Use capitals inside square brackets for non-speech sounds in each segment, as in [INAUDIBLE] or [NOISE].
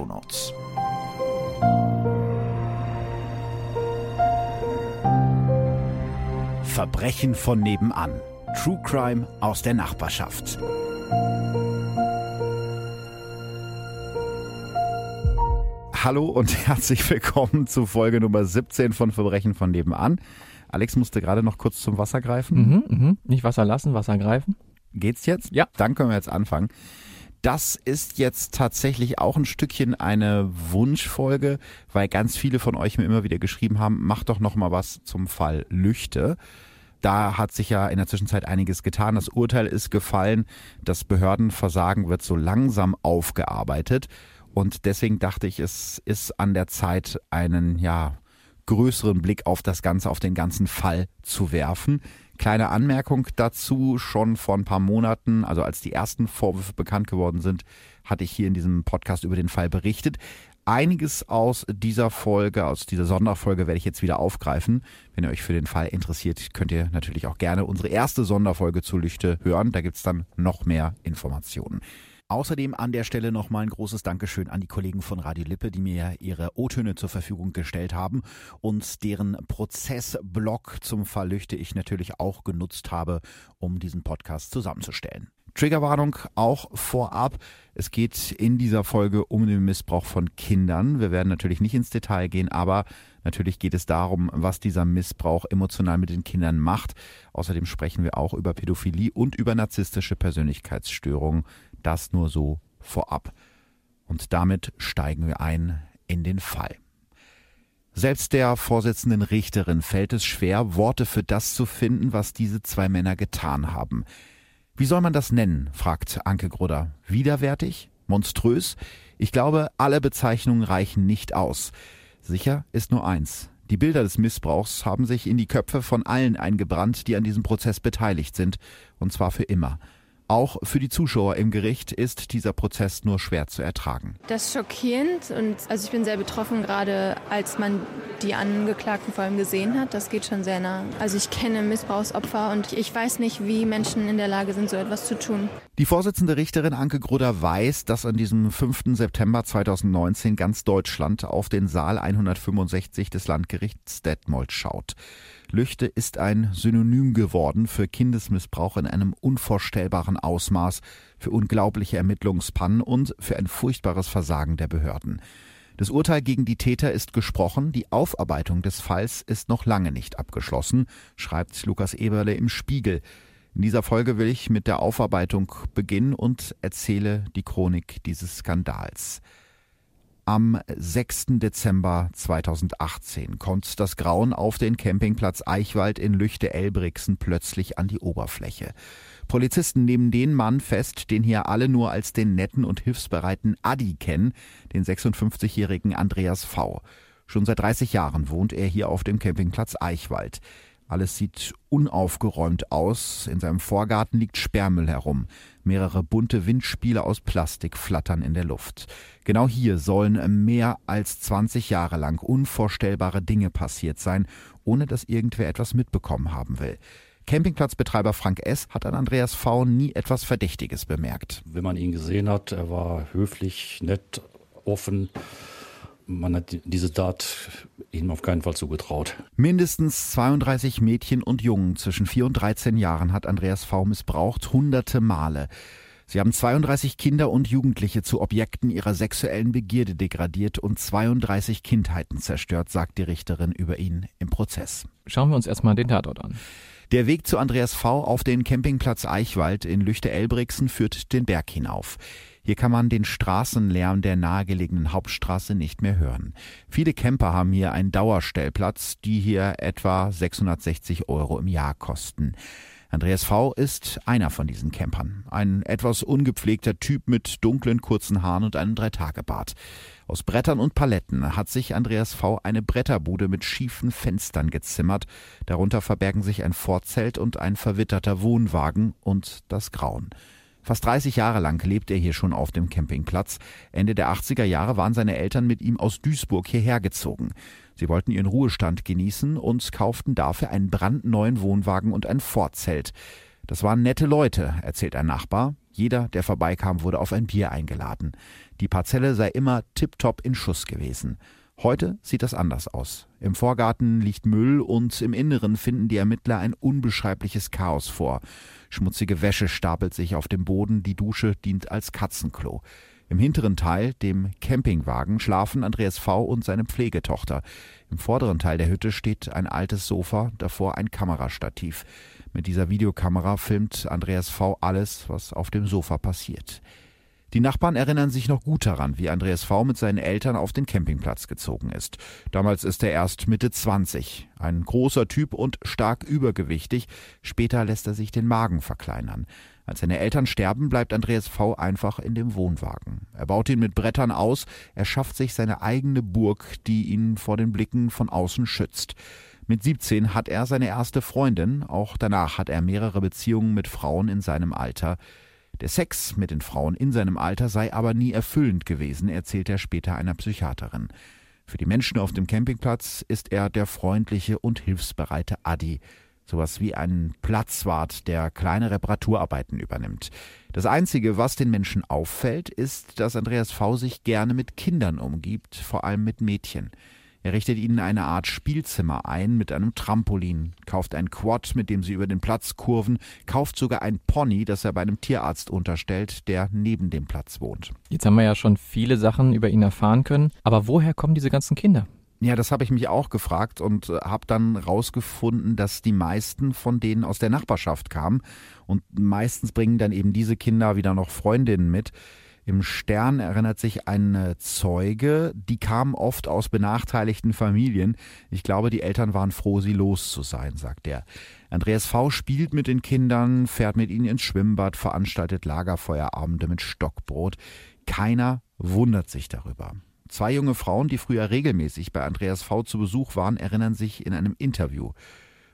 Shownotes. Verbrechen von nebenan. True Crime aus der Nachbarschaft. Hallo und [LAUGHS] herzlich willkommen zu Folge Nummer 17 von Verbrechen von nebenan. Alex musste gerade noch kurz zum Wasser greifen. Mhm, mh. Nicht Wasser lassen, Wasser greifen. Geht's jetzt? Ja. Dann können wir jetzt anfangen. Das ist jetzt tatsächlich auch ein Stückchen eine Wunschfolge, weil ganz viele von euch mir immer wieder geschrieben haben, macht doch noch mal was zum Fall Lüchte. Da hat sich ja in der Zwischenzeit einiges getan. Das Urteil ist gefallen. Das Behördenversagen wird so langsam aufgearbeitet. Und deswegen dachte ich, es ist an der Zeit, einen, ja, größeren Blick auf das Ganze, auf den ganzen Fall zu werfen. Kleine Anmerkung dazu, schon vor ein paar Monaten, also als die ersten Vorwürfe bekannt geworden sind, hatte ich hier in diesem Podcast über den Fall berichtet. Einiges aus dieser Folge, aus dieser Sonderfolge werde ich jetzt wieder aufgreifen. Wenn ihr euch für den Fall interessiert, könnt ihr natürlich auch gerne unsere erste Sonderfolge zu Lüchte hören. Da gibt es dann noch mehr Informationen. Außerdem an der Stelle nochmal ein großes Dankeschön an die Kollegen von Radio Lippe, die mir ihre O-Töne zur Verfügung gestellt haben und deren Prozessblog zum Fall Lüchte ich natürlich auch genutzt habe, um diesen Podcast zusammenzustellen. Triggerwarnung auch vorab. Es geht in dieser Folge um den Missbrauch von Kindern. Wir werden natürlich nicht ins Detail gehen, aber natürlich geht es darum, was dieser Missbrauch emotional mit den Kindern macht. Außerdem sprechen wir auch über Pädophilie und über narzisstische Persönlichkeitsstörungen. Das nur so vorab. Und damit steigen wir ein in den Fall. Selbst der Vorsitzenden Richterin fällt es schwer, Worte für das zu finden, was diese zwei Männer getan haben. Wie soll man das nennen? fragt Anke Grudder. Widerwärtig? Monströs? Ich glaube, alle Bezeichnungen reichen nicht aus. Sicher ist nur eins. Die Bilder des Missbrauchs haben sich in die Köpfe von allen eingebrannt, die an diesem Prozess beteiligt sind, und zwar für immer. Auch für die Zuschauer im Gericht ist dieser Prozess nur schwer zu ertragen. Das ist schockierend und also ich bin sehr betroffen, gerade als man die Angeklagten vor allem gesehen hat. Das geht schon sehr nah. Also ich kenne Missbrauchsopfer und ich weiß nicht, wie Menschen in der Lage sind, so etwas zu tun. Die Vorsitzende Richterin Anke Grudder weiß, dass an diesem 5. September 2019 ganz Deutschland auf den Saal 165 des Landgerichts Detmold schaut. Lüchte ist ein Synonym geworden für Kindesmissbrauch in einem unvorstellbaren Ausmaß, für unglaubliche Ermittlungspannen und für ein furchtbares Versagen der Behörden. Das Urteil gegen die Täter ist gesprochen, die Aufarbeitung des Falls ist noch lange nicht abgeschlossen, schreibt Lukas Eberle im Spiegel. In dieser Folge will ich mit der Aufarbeitung beginnen und erzähle die Chronik dieses Skandals. Am 6. Dezember 2018 kommt das Grauen auf den Campingplatz Eichwald in Lüchte-Elbrixen plötzlich an die Oberfläche. Polizisten nehmen den Mann fest, den hier alle nur als den netten und hilfsbereiten Adi kennen, den 56-jährigen Andreas V. Schon seit 30 Jahren wohnt er hier auf dem Campingplatz Eichwald. Alles sieht unaufgeräumt aus. In seinem Vorgarten liegt Sperrmüll herum. Mehrere bunte Windspiele aus Plastik flattern in der Luft. Genau hier sollen mehr als 20 Jahre lang unvorstellbare Dinge passiert sein, ohne dass irgendwer etwas mitbekommen haben will. Campingplatzbetreiber Frank S. hat an Andreas V. nie etwas Verdächtiges bemerkt. Wenn man ihn gesehen hat, er war höflich, nett, offen man hat diese Tat ihm auf keinen Fall zugetraut. Mindestens 32 Mädchen und Jungen zwischen 4 und 13 Jahren hat Andreas V. missbraucht, hunderte Male. Sie haben 32 Kinder und Jugendliche zu Objekten ihrer sexuellen Begierde degradiert und 32 Kindheiten zerstört, sagt die Richterin über ihn im Prozess. Schauen wir uns erstmal den Tatort an. Der Weg zu Andreas V. auf den Campingplatz Eichwald in Lüchte-Elbrixen führt den Berg hinauf. Hier kann man den Straßenlärm der nahegelegenen Hauptstraße nicht mehr hören. Viele Camper haben hier einen Dauerstellplatz, die hier etwa 660 Euro im Jahr kosten. Andreas V. ist einer von diesen Campern. Ein etwas ungepflegter Typ mit dunklen kurzen Haaren und einem Dreitagebart. Aus Brettern und Paletten hat sich Andreas V. eine Bretterbude mit schiefen Fenstern gezimmert. Darunter verbergen sich ein Vorzelt und ein verwitterter Wohnwagen und das Grauen. Fast 30 Jahre lang lebt er hier schon auf dem Campingplatz. Ende der 80er Jahre waren seine Eltern mit ihm aus Duisburg hierher gezogen. Sie wollten ihren Ruhestand genießen und kauften dafür einen brandneuen Wohnwagen und ein Vorzelt. Das waren nette Leute, erzählt ein Nachbar. Jeder, der vorbeikam, wurde auf ein Bier eingeladen. Die Parzelle sei immer tiptop in Schuss gewesen. Heute sieht das anders aus. Im Vorgarten liegt Müll und im Inneren finden die Ermittler ein unbeschreibliches Chaos vor. Schmutzige Wäsche stapelt sich auf dem Boden, die Dusche dient als Katzenklo. Im hinteren Teil, dem Campingwagen, schlafen Andreas V. und seine Pflegetochter. Im vorderen Teil der Hütte steht ein altes Sofa, davor ein Kamerastativ. Mit dieser Videokamera filmt Andreas V. alles, was auf dem Sofa passiert. Die Nachbarn erinnern sich noch gut daran, wie Andreas V. mit seinen Eltern auf den Campingplatz gezogen ist. Damals ist er erst Mitte 20. Ein großer Typ und stark übergewichtig. Später lässt er sich den Magen verkleinern. Als seine Eltern sterben, bleibt Andreas V. einfach in dem Wohnwagen. Er baut ihn mit Brettern aus, er schafft sich seine eigene Burg, die ihn vor den Blicken von außen schützt. Mit 17 hat er seine erste Freundin, auch danach hat er mehrere Beziehungen mit Frauen in seinem Alter. Der Sex mit den Frauen in seinem Alter sei aber nie erfüllend gewesen, erzählt er später einer Psychiaterin. Für die Menschen auf dem Campingplatz ist er der freundliche und hilfsbereite Adi sowas wie ein Platzwart, der kleine Reparaturarbeiten übernimmt. Das Einzige, was den Menschen auffällt, ist, dass Andreas V. sich gerne mit Kindern umgibt, vor allem mit Mädchen. Er richtet ihnen eine Art Spielzimmer ein mit einem Trampolin, kauft ein Quad, mit dem sie über den Platz kurven, kauft sogar ein Pony, das er bei einem Tierarzt unterstellt, der neben dem Platz wohnt. Jetzt haben wir ja schon viele Sachen über ihn erfahren können, aber woher kommen diese ganzen Kinder? Ja, das habe ich mich auch gefragt und äh, habe dann rausgefunden, dass die meisten von denen aus der Nachbarschaft kamen und meistens bringen dann eben diese Kinder wieder noch Freundinnen mit. Im Stern erinnert sich ein Zeuge, die kamen oft aus benachteiligten Familien. Ich glaube, die Eltern waren froh, sie los zu sein, sagt er. Andreas V. spielt mit den Kindern, fährt mit ihnen ins Schwimmbad, veranstaltet Lagerfeuerabende mit Stockbrot. Keiner wundert sich darüber. Zwei junge Frauen, die früher regelmäßig bei Andreas V. zu Besuch waren, erinnern sich in einem Interview.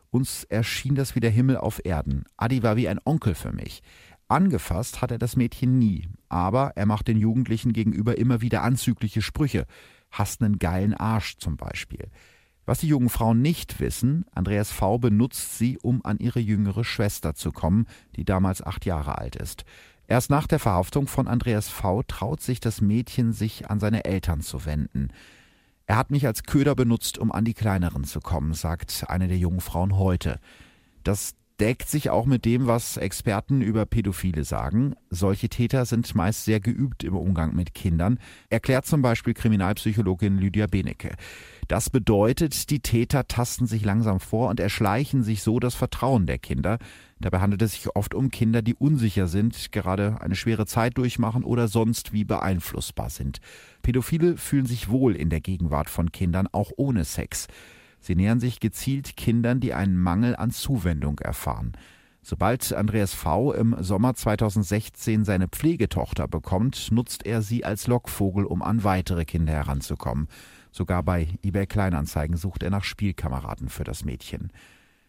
Uns erschien das wie der Himmel auf Erden. Adi war wie ein Onkel für mich. Angefasst hat er das Mädchen nie, aber er macht den Jugendlichen gegenüber immer wieder anzügliche Sprüche. Hast nen geilen Arsch zum Beispiel. Was die jungen Frauen nicht wissen, Andreas V. benutzt sie, um an ihre jüngere Schwester zu kommen, die damals acht Jahre alt ist. Erst nach der Verhaftung von Andreas V. traut sich das Mädchen, sich an seine Eltern zu wenden. Er hat mich als Köder benutzt, um an die Kleineren zu kommen, sagt eine der jungen Frauen heute. Das deckt sich auch mit dem, was Experten über Pädophile sagen. Solche Täter sind meist sehr geübt im Umgang mit Kindern, erklärt zum Beispiel Kriminalpsychologin Lydia Benecke. Das bedeutet, die Täter tasten sich langsam vor und erschleichen sich so das Vertrauen der Kinder. Dabei handelt es sich oft um Kinder, die unsicher sind, gerade eine schwere Zeit durchmachen oder sonst wie beeinflussbar sind. Pädophile fühlen sich wohl in der Gegenwart von Kindern, auch ohne Sex. Sie nähern sich gezielt Kindern, die einen Mangel an Zuwendung erfahren. Sobald Andreas V. im Sommer 2016 seine Pflegetochter bekommt, nutzt er sie als Lockvogel, um an weitere Kinder heranzukommen. Sogar bei eBay Kleinanzeigen sucht er nach Spielkameraden für das Mädchen.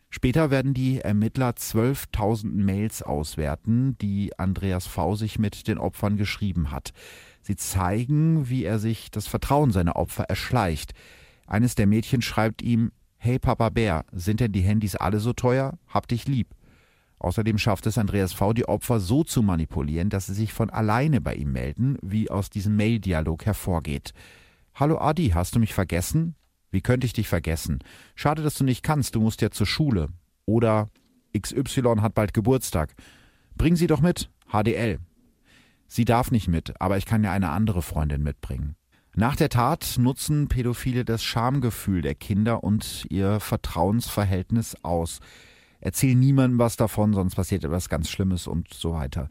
Später werden die Ermittler 12.000 Mails auswerten, die Andreas V. sich mit den Opfern geschrieben hat. Sie zeigen, wie er sich das Vertrauen seiner Opfer erschleicht. Eines der Mädchen schreibt ihm, Hey Papa Bär, sind denn die Handys alle so teuer? Hab dich lieb. Außerdem schafft es Andreas V., die Opfer so zu manipulieren, dass sie sich von alleine bei ihm melden, wie aus diesem Mail-Dialog hervorgeht. Hallo Adi, hast du mich vergessen? Wie könnte ich dich vergessen? Schade, dass du nicht kannst, du musst ja zur Schule. Oder XY hat bald Geburtstag. Bring sie doch mit. HDL. Sie darf nicht mit, aber ich kann ja eine andere Freundin mitbringen. Nach der Tat nutzen Pädophile das Schamgefühl der Kinder und ihr Vertrauensverhältnis aus. Erzählen niemandem was davon, sonst passiert etwas ganz Schlimmes und so weiter.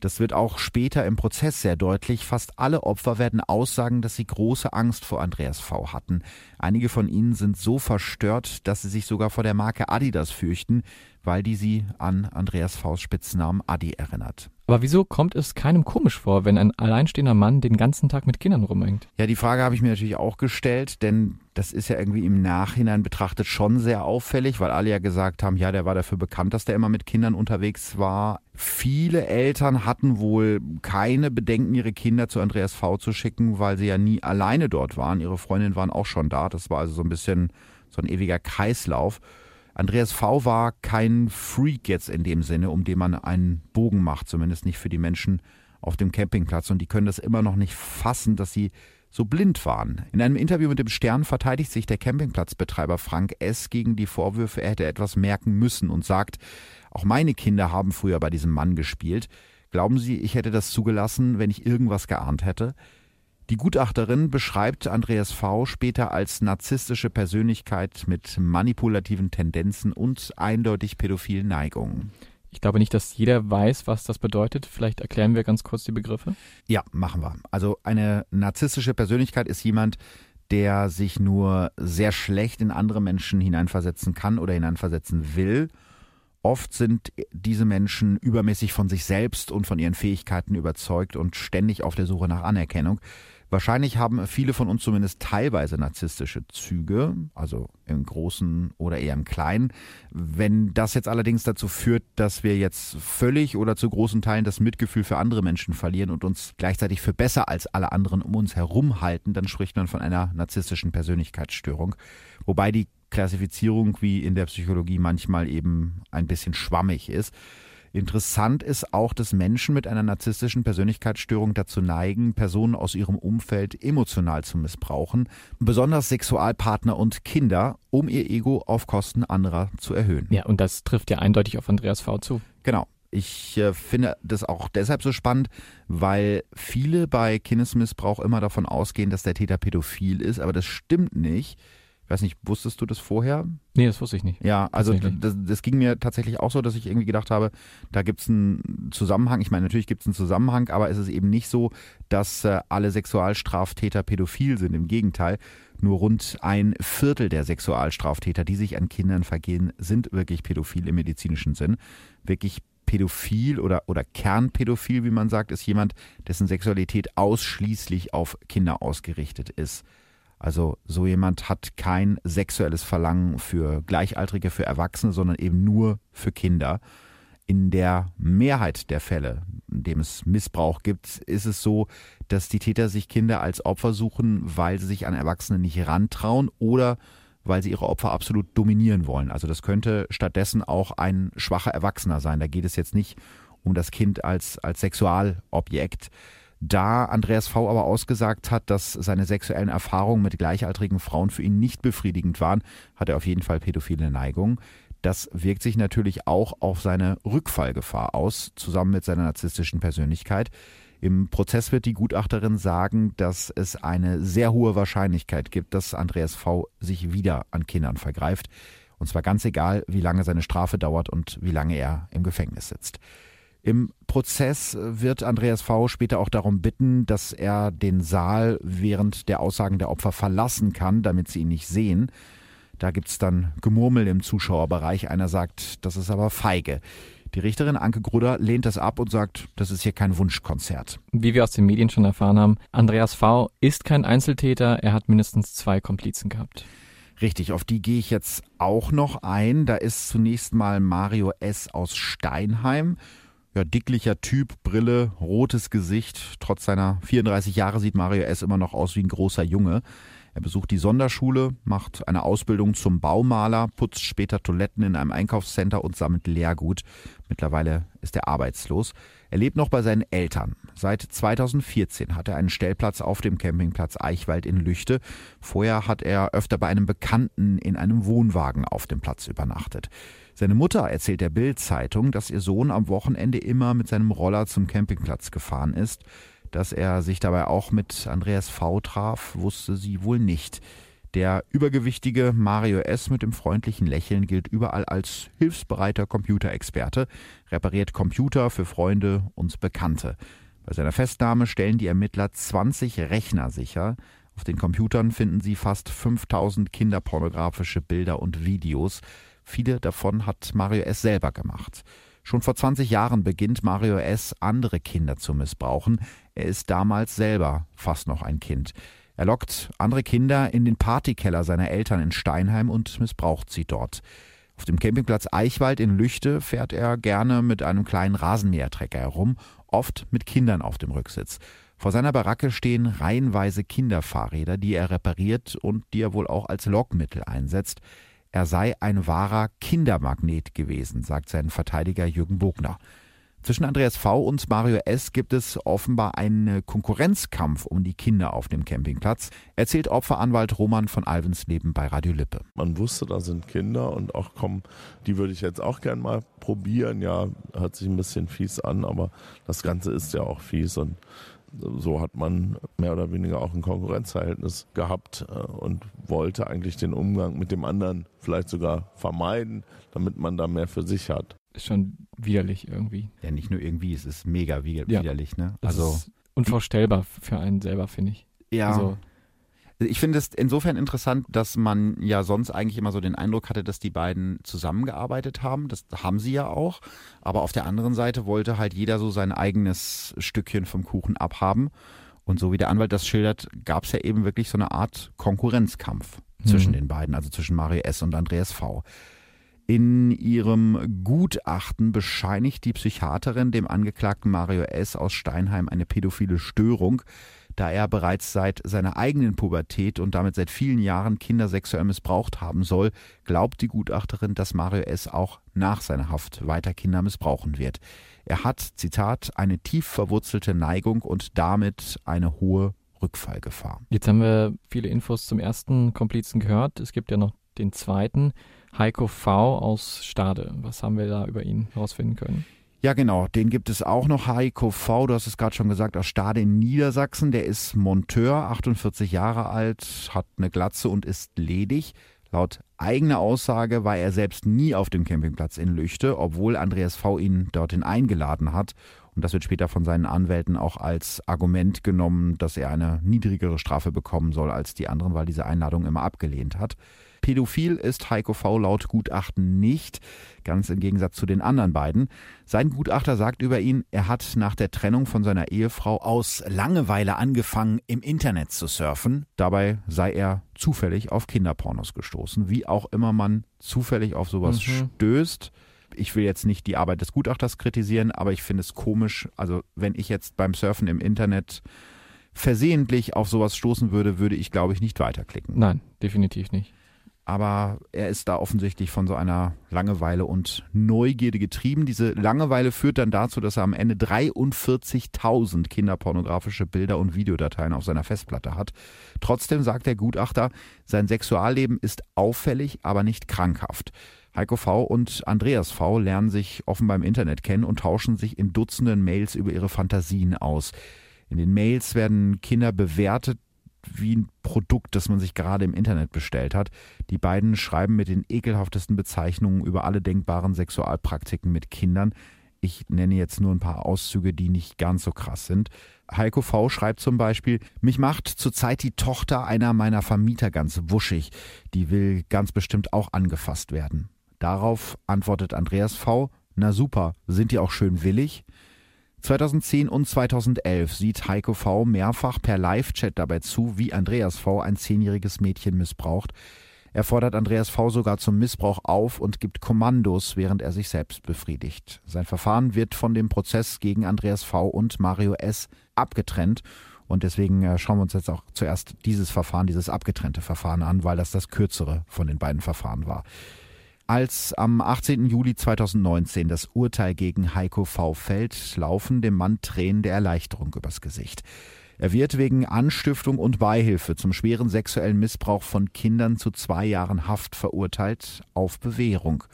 Das wird auch später im Prozess sehr deutlich. Fast alle Opfer werden aussagen, dass sie große Angst vor Andreas V. hatten. Einige von ihnen sind so verstört, dass sie sich sogar vor der Marke Adidas fürchten, weil die sie an Andreas V.s Spitznamen Adi erinnert. Aber wieso kommt es keinem komisch vor, wenn ein alleinstehender Mann den ganzen Tag mit Kindern rumhängt? Ja, die Frage habe ich mir natürlich auch gestellt, denn das ist ja irgendwie im Nachhinein betrachtet schon sehr auffällig, weil alle ja gesagt haben, ja, der war dafür bekannt, dass der immer mit Kindern unterwegs war. Viele Eltern hatten wohl keine Bedenken, ihre Kinder zu Andreas V zu schicken, weil sie ja nie alleine dort waren. Ihre Freundinnen waren auch schon da. Das war also so ein bisschen so ein ewiger Kreislauf. Andreas V. war kein Freak jetzt in dem Sinne, um den man einen Bogen macht, zumindest nicht für die Menschen auf dem Campingplatz. Und die können das immer noch nicht fassen, dass sie so blind waren. In einem Interview mit dem Stern verteidigt sich der Campingplatzbetreiber Frank S. gegen die Vorwürfe, er hätte etwas merken müssen und sagt, auch meine Kinder haben früher bei diesem Mann gespielt. Glauben Sie, ich hätte das zugelassen, wenn ich irgendwas geahnt hätte? Die Gutachterin beschreibt Andreas V. später als narzisstische Persönlichkeit mit manipulativen Tendenzen und eindeutig pädophilen Neigungen. Ich glaube nicht, dass jeder weiß, was das bedeutet. Vielleicht erklären wir ganz kurz die Begriffe. Ja, machen wir. Also eine narzisstische Persönlichkeit ist jemand, der sich nur sehr schlecht in andere Menschen hineinversetzen kann oder hineinversetzen will. Oft sind diese Menschen übermäßig von sich selbst und von ihren Fähigkeiten überzeugt und ständig auf der Suche nach Anerkennung. Wahrscheinlich haben viele von uns zumindest teilweise narzisstische Züge, also im Großen oder eher im Kleinen. Wenn das jetzt allerdings dazu führt, dass wir jetzt völlig oder zu großen Teilen das Mitgefühl für andere Menschen verlieren und uns gleichzeitig für besser als alle anderen um uns herum halten, dann spricht man von einer narzisstischen Persönlichkeitsstörung. Wobei die Klassifizierung wie in der Psychologie manchmal eben ein bisschen schwammig ist. Interessant ist auch, dass Menschen mit einer narzisstischen Persönlichkeitsstörung dazu neigen, Personen aus ihrem Umfeld emotional zu missbrauchen, besonders Sexualpartner und Kinder, um ihr Ego auf Kosten anderer zu erhöhen. Ja, und das trifft ja eindeutig auf Andreas V. zu. Genau. Ich äh, finde das auch deshalb so spannend, weil viele bei Kindesmissbrauch immer davon ausgehen, dass der Täter pädophil ist, aber das stimmt nicht weiß nicht, wusstest du das vorher? Nee, das wusste ich nicht. Ja, also das, das ging mir tatsächlich auch so, dass ich irgendwie gedacht habe, da gibt es einen Zusammenhang. Ich meine, natürlich gibt es einen Zusammenhang, aber es ist eben nicht so, dass äh, alle Sexualstraftäter pädophil sind. Im Gegenteil, nur rund ein Viertel der Sexualstraftäter, die sich an Kindern vergehen, sind wirklich pädophil im medizinischen Sinn. Wirklich pädophil oder, oder Kernpädophil, wie man sagt, ist jemand, dessen Sexualität ausschließlich auf Kinder ausgerichtet ist. Also so jemand hat kein sexuelles Verlangen für Gleichaltrige, für Erwachsene, sondern eben nur für Kinder. In der Mehrheit der Fälle, in dem es Missbrauch gibt, ist es so, dass die Täter sich Kinder als Opfer suchen, weil sie sich an Erwachsene nicht rantrauen oder weil sie ihre Opfer absolut dominieren wollen. Also das könnte stattdessen auch ein schwacher Erwachsener sein. Da geht es jetzt nicht um das Kind als, als Sexualobjekt. Da Andreas V. aber ausgesagt hat, dass seine sexuellen Erfahrungen mit gleichaltrigen Frauen für ihn nicht befriedigend waren, hat er auf jeden Fall pädophile Neigungen. Das wirkt sich natürlich auch auf seine Rückfallgefahr aus, zusammen mit seiner narzisstischen Persönlichkeit. Im Prozess wird die Gutachterin sagen, dass es eine sehr hohe Wahrscheinlichkeit gibt, dass Andreas V. sich wieder an Kindern vergreift. Und zwar ganz egal, wie lange seine Strafe dauert und wie lange er im Gefängnis sitzt. Im Prozess wird Andreas V. später auch darum bitten, dass er den Saal während der Aussagen der Opfer verlassen kann, damit sie ihn nicht sehen. Da gibt es dann Gemurmel im Zuschauerbereich. Einer sagt, das ist aber feige. Die Richterin Anke Grudder lehnt das ab und sagt, das ist hier kein Wunschkonzert. Wie wir aus den Medien schon erfahren haben, Andreas V. ist kein Einzeltäter, er hat mindestens zwei Komplizen gehabt. Richtig, auf die gehe ich jetzt auch noch ein. Da ist zunächst mal Mario S. aus Steinheim ja, dicklicher Typ, Brille, rotes Gesicht. Trotz seiner 34 Jahre sieht Mario S. immer noch aus wie ein großer Junge. Er besucht die Sonderschule, macht eine Ausbildung zum Baumaler, putzt später Toiletten in einem Einkaufscenter und sammelt Lehrgut. Mittlerweile ist er arbeitslos. Er lebt noch bei seinen Eltern. Seit 2014 hat er einen Stellplatz auf dem Campingplatz Eichwald in Lüchte. Vorher hat er öfter bei einem Bekannten in einem Wohnwagen auf dem Platz übernachtet. Seine Mutter erzählt der Bild-Zeitung, dass ihr Sohn am Wochenende immer mit seinem Roller zum Campingplatz gefahren ist. Dass er sich dabei auch mit Andreas V. traf, wusste sie wohl nicht. Der übergewichtige Mario S. mit dem freundlichen Lächeln gilt überall als hilfsbereiter Computerexperte, repariert Computer für Freunde und Bekannte. Bei seiner Festnahme stellen die Ermittler 20 Rechner sicher. Auf den Computern finden sie fast 5000 kinderpornografische Bilder und Videos. Viele davon hat Mario S. selber gemacht. Schon vor 20 Jahren beginnt Mario S. andere Kinder zu missbrauchen. Er ist damals selber fast noch ein Kind. Er lockt andere Kinder in den Partykeller seiner Eltern in Steinheim und missbraucht sie dort. Auf dem Campingplatz Eichwald in Lüchte fährt er gerne mit einem kleinen Rasenmähertrecker herum, oft mit Kindern auf dem Rücksitz. Vor seiner Baracke stehen reihenweise Kinderfahrräder, die er repariert und die er wohl auch als Lockmittel einsetzt. Er sei ein wahrer Kindermagnet gewesen, sagt sein Verteidiger Jürgen Bogner. Zwischen Andreas V. und Mario S. gibt es offenbar einen Konkurrenzkampf um die Kinder auf dem Campingplatz, erzählt Opferanwalt Roman von Alvensleben bei Radio Lippe. Man wusste, da sind Kinder und auch komm, die würde ich jetzt auch gern mal probieren. Ja, hört sich ein bisschen fies an, aber das Ganze ist ja auch fies und so hat man mehr oder weniger auch ein Konkurrenzverhältnis gehabt äh, und wollte eigentlich den Umgang mit dem anderen vielleicht sogar vermeiden, damit man da mehr für sich hat. Ist schon widerlich irgendwie. Ja, nicht nur irgendwie, es ist mega widerlich, ja. ne? Also unvorstellbar für einen selber, finde ich. Ja. Also, ich finde es insofern interessant, dass man ja sonst eigentlich immer so den Eindruck hatte, dass die beiden zusammengearbeitet haben. Das haben sie ja auch. Aber auf der anderen Seite wollte halt jeder so sein eigenes Stückchen vom Kuchen abhaben. Und so wie der Anwalt das schildert, gab es ja eben wirklich so eine Art Konkurrenzkampf mhm. zwischen den beiden, also zwischen Mario S. und Andreas V. In ihrem Gutachten bescheinigt die Psychiaterin dem Angeklagten Mario S. aus Steinheim eine pädophile Störung da er bereits seit seiner eigenen Pubertät und damit seit vielen Jahren Kinder sexuell missbraucht haben soll, glaubt die Gutachterin, dass Mario S. auch nach seiner Haft weiter Kinder missbrauchen wird. Er hat, Zitat, eine tief verwurzelte Neigung und damit eine hohe Rückfallgefahr. Jetzt haben wir viele Infos zum ersten Komplizen gehört. Es gibt ja noch den zweiten, Heiko V. aus Stade. Was haben wir da über ihn herausfinden können? Ja, genau. Den gibt es auch noch. Heiko V., du hast es gerade schon gesagt, aus Stade in Niedersachsen. Der ist Monteur, 48 Jahre alt, hat eine Glatze und ist ledig. Laut eigener Aussage war er selbst nie auf dem Campingplatz in Lüchte, obwohl Andreas V. ihn dorthin eingeladen hat. Und das wird später von seinen Anwälten auch als Argument genommen, dass er eine niedrigere Strafe bekommen soll als die anderen, weil diese Einladung immer abgelehnt hat. Pädophil ist Heiko V. laut Gutachten nicht, ganz im Gegensatz zu den anderen beiden. Sein Gutachter sagt über ihn, er hat nach der Trennung von seiner Ehefrau aus Langeweile angefangen, im Internet zu surfen. Dabei sei er zufällig auf Kinderpornos gestoßen. Wie auch immer man zufällig auf sowas mhm. stößt ich will jetzt nicht die Arbeit des Gutachters kritisieren, aber ich finde es komisch. Also, wenn ich jetzt beim Surfen im Internet versehentlich auf sowas stoßen würde, würde ich, glaube ich, nicht weiterklicken. Nein, definitiv nicht aber er ist da offensichtlich von so einer Langeweile und Neugierde getrieben. Diese Langeweile führt dann dazu, dass er am Ende 43.000 kinderpornografische Bilder und Videodateien auf seiner Festplatte hat. Trotzdem sagt der Gutachter, sein Sexualleben ist auffällig, aber nicht krankhaft. Heiko V. und Andreas V. lernen sich offenbar im Internet kennen und tauschen sich in Dutzenden Mails über ihre Fantasien aus. In den Mails werden Kinder bewertet, wie ein Produkt, das man sich gerade im Internet bestellt hat. Die beiden schreiben mit den ekelhaftesten Bezeichnungen über alle denkbaren Sexualpraktiken mit Kindern. Ich nenne jetzt nur ein paar Auszüge, die nicht ganz so krass sind. Heiko V. schreibt zum Beispiel, mich macht zurzeit die Tochter einer meiner Vermieter ganz wuschig. Die will ganz bestimmt auch angefasst werden. Darauf antwortet Andreas V. Na super, sind die auch schön willig? 2010 und 2011 sieht Heiko V. mehrfach per Live-Chat dabei zu, wie Andreas V. ein zehnjähriges Mädchen missbraucht. Er fordert Andreas V. sogar zum Missbrauch auf und gibt Kommandos, während er sich selbst befriedigt. Sein Verfahren wird von dem Prozess gegen Andreas V. und Mario S. abgetrennt Und deswegen äh, schauen wir uns jetzt auch zuerst dieses Verfahren, dieses abgetrennte Verfahren an, weil das das kürzere von den beiden Verfahren war. Als am 18. Juli 2019 das Urteil gegen Heiko V. fällt, laufen dem Mann Tränen der Erleichterung übers Gesicht. Er wird wegen Anstiftung und Beihilfe zum schweren sexuellen Missbrauch von Kindern zu zwei Jahren Haft verurteilt auf Bewährung.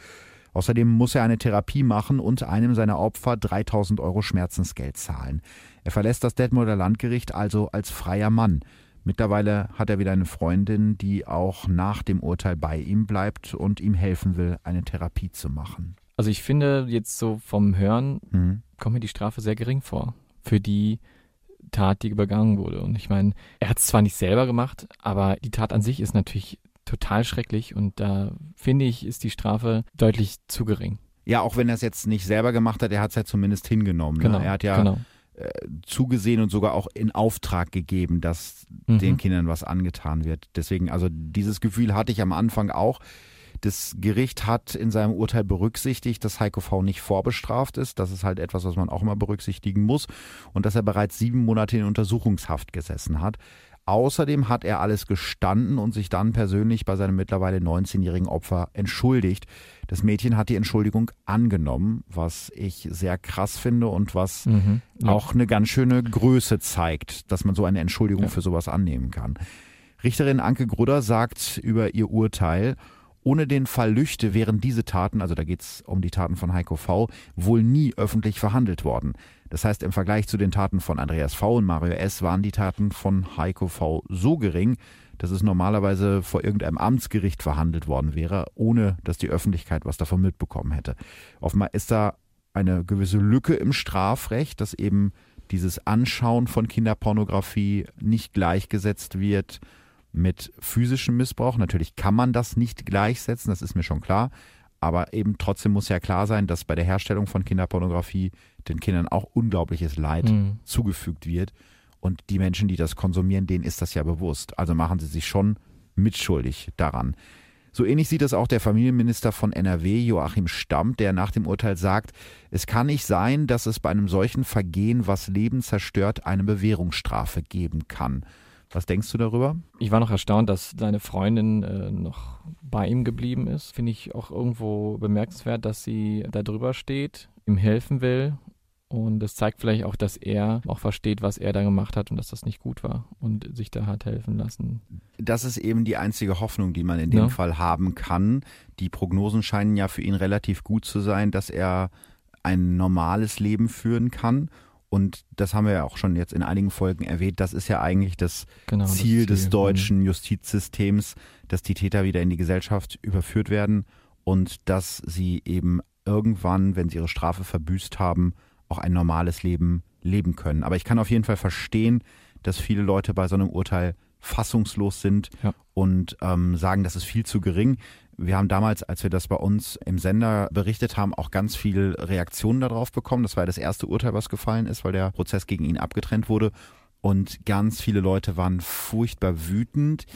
Außerdem muss er eine Therapie machen und einem seiner Opfer 3000 Euro Schmerzensgeld zahlen. Er verlässt das Detmolder Landgericht also als freier Mann. Mittlerweile hat er wieder eine Freundin, die auch nach dem Urteil bei ihm bleibt und ihm helfen will, eine Therapie zu machen. Also ich finde jetzt so vom Hören mhm. kommt mir die Strafe sehr gering vor für die Tat, die begangen wurde. Und ich meine, er hat es zwar nicht selber gemacht, aber die Tat an sich ist natürlich total schrecklich und da finde ich, ist die Strafe deutlich zu gering. Ja, auch wenn er es jetzt nicht selber gemacht hat, er hat es ja zumindest hingenommen. Ne? Genau, ne? Er hat ja genau. Äh, zugesehen und sogar auch in Auftrag gegeben, dass mhm. den Kindern was angetan wird. Deswegen, also dieses Gefühl hatte ich am Anfang auch. Das Gericht hat in seinem Urteil berücksichtigt, dass Heiko V nicht vorbestraft ist. Das ist halt etwas, was man auch immer berücksichtigen muss. Und dass er bereits sieben Monate in Untersuchungshaft gesessen hat. Außerdem hat er alles gestanden und sich dann persönlich bei seinem mittlerweile 19-jährigen Opfer entschuldigt. Das Mädchen hat die Entschuldigung angenommen, was ich sehr krass finde und was mhm, ja. auch eine ganz schöne Größe zeigt, dass man so eine Entschuldigung ja. für sowas annehmen kann. Richterin Anke Grudder sagt über ihr Urteil, ohne den Fall Lüchte wären diese Taten, also da geht es um die Taten von Heiko V., wohl nie öffentlich verhandelt worden. Das heißt, im Vergleich zu den Taten von Andreas V. und Mario S. waren die Taten von Heiko V. so gering, dass es normalerweise vor irgendeinem Amtsgericht verhandelt worden wäre, ohne dass die Öffentlichkeit was davon mitbekommen hätte. Offenbar ist da eine gewisse Lücke im Strafrecht, dass eben dieses Anschauen von Kinderpornografie nicht gleichgesetzt wird mit physischem Missbrauch. Natürlich kann man das nicht gleichsetzen, das ist mir schon klar. Aber eben trotzdem muss ja klar sein, dass bei der Herstellung von Kinderpornografie den Kindern auch unglaubliches Leid mhm. zugefügt wird. Und die Menschen, die das konsumieren, denen ist das ja bewusst. Also machen sie sich schon mitschuldig daran. So ähnlich sieht es auch der Familienminister von NRW, Joachim Stamm, der nach dem Urteil sagt, es kann nicht sein, dass es bei einem solchen Vergehen, was Leben zerstört, eine Bewährungsstrafe geben kann. Was denkst du darüber? Ich war noch erstaunt, dass seine Freundin äh, noch bei ihm geblieben ist. Finde ich auch irgendwo bemerkenswert, dass sie da drüber steht, ihm helfen will. Und das zeigt vielleicht auch, dass er auch versteht, was er da gemacht hat und dass das nicht gut war und sich da hat helfen lassen. Das ist eben die einzige Hoffnung, die man in dem ja. Fall haben kann. Die Prognosen scheinen ja für ihn relativ gut zu sein, dass er ein normales Leben führen kann und das haben wir ja auch schon jetzt in einigen Folgen erwähnt. Das ist ja eigentlich das, genau, Ziel, das Ziel des deutschen Justizsystems, dass die Täter wieder in die Gesellschaft überführt werden und dass sie eben irgendwann, wenn sie ihre Strafe verbüßt haben, auch ein normales Leben leben können. Aber ich kann auf jeden Fall verstehen, dass viele Leute bei so einem Urteil fassungslos sind ja. und ähm, sagen, das ist viel zu gering. Wir haben damals, als wir das bei uns im Sender berichtet haben, auch ganz viel Reaktionen darauf bekommen. Das war das erste Urteil, was gefallen ist, weil der Prozess gegen ihn abgetrennt wurde. Und ganz viele Leute waren furchtbar wütend.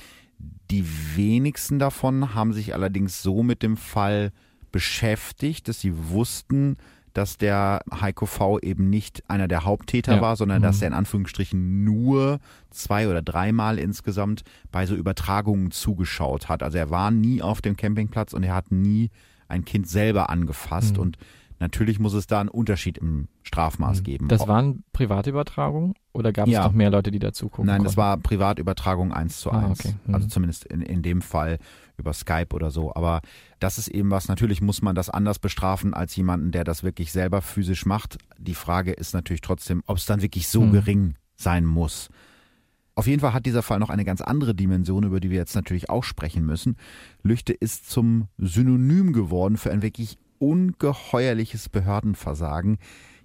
Die wenigsten davon haben sich allerdings so mit dem Fall beschäftigt, dass sie wussten, dass der Heiko V eben nicht einer der Haupttäter ja. war, sondern mhm. dass er in Anführungsstrichen nur zwei oder dreimal insgesamt bei so Übertragungen zugeschaut hat. Also er war nie auf dem Campingplatz und er hat nie ein Kind selber angefasst mhm. und Natürlich muss es da einen Unterschied im Strafmaß mhm. geben. Das waren Privatübertragungen oder gab es ja. noch mehr Leute, die dazu gucken Nein, konnten? das war Privatübertragung eins zu ah, eins. Okay. Mhm. Also zumindest in, in dem Fall über Skype oder so. Aber das ist eben was, natürlich muss man das anders bestrafen als jemanden, der das wirklich selber physisch macht. Die Frage ist natürlich trotzdem, ob es dann wirklich so mhm. gering sein muss. Auf jeden Fall hat dieser Fall noch eine ganz andere Dimension, über die wir jetzt natürlich auch sprechen müssen. Lüchte ist zum Synonym geworden für ein wirklich ungeheuerliches Behördenversagen.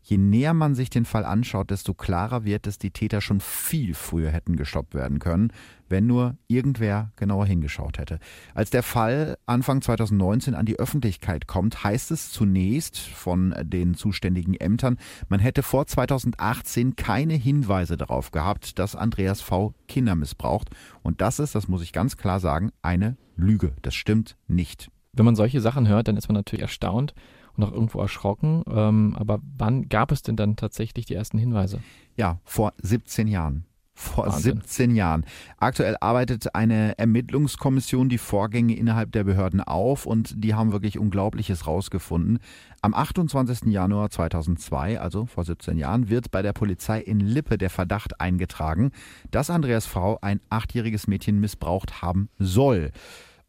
Je näher man sich den Fall anschaut, desto klarer wird, dass die Täter schon viel früher hätten gestoppt werden können, wenn nur irgendwer genauer hingeschaut hätte. Als der Fall Anfang 2019 an die Öffentlichkeit kommt, heißt es zunächst von den zuständigen Ämtern, man hätte vor 2018 keine Hinweise darauf gehabt, dass Andreas V. Kinder missbraucht. Und das ist, das muss ich ganz klar sagen, eine Lüge. Das stimmt nicht wenn man solche Sachen hört, dann ist man natürlich erstaunt und auch irgendwo erschrocken. Ähm, aber wann gab es denn dann tatsächlich die ersten Hinweise? Ja, vor 17 Jahren. Vor Wahnsinn. 17 Jahren. Aktuell arbeitet eine Ermittlungskommission die Vorgänge innerhalb der Behörden auf und die haben wirklich Unglaubliches rausgefunden. Am 28. Januar 2002, also vor 17 Jahren, wird bei der Polizei in Lippe der Verdacht eingetragen, dass Andreas V. ein achtjähriges Mädchen missbraucht haben soll.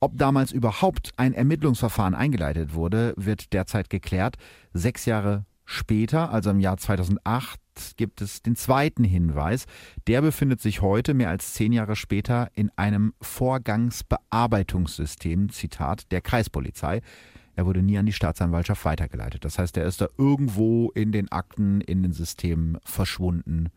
Ob damals überhaupt ein Ermittlungsverfahren eingeleitet wurde, wird derzeit geklärt. Sechs Jahre später, also im Jahr 2008, gibt es den zweiten Hinweis. Der befindet sich heute, mehr als zehn Jahre später, in einem Vorgangsbearbeitungssystem, Zitat, der Kreispolizei. Er wurde nie an die Staatsanwaltschaft weitergeleitet. Das heißt, er ist da irgendwo in den Akten, in den Systemen verschwunden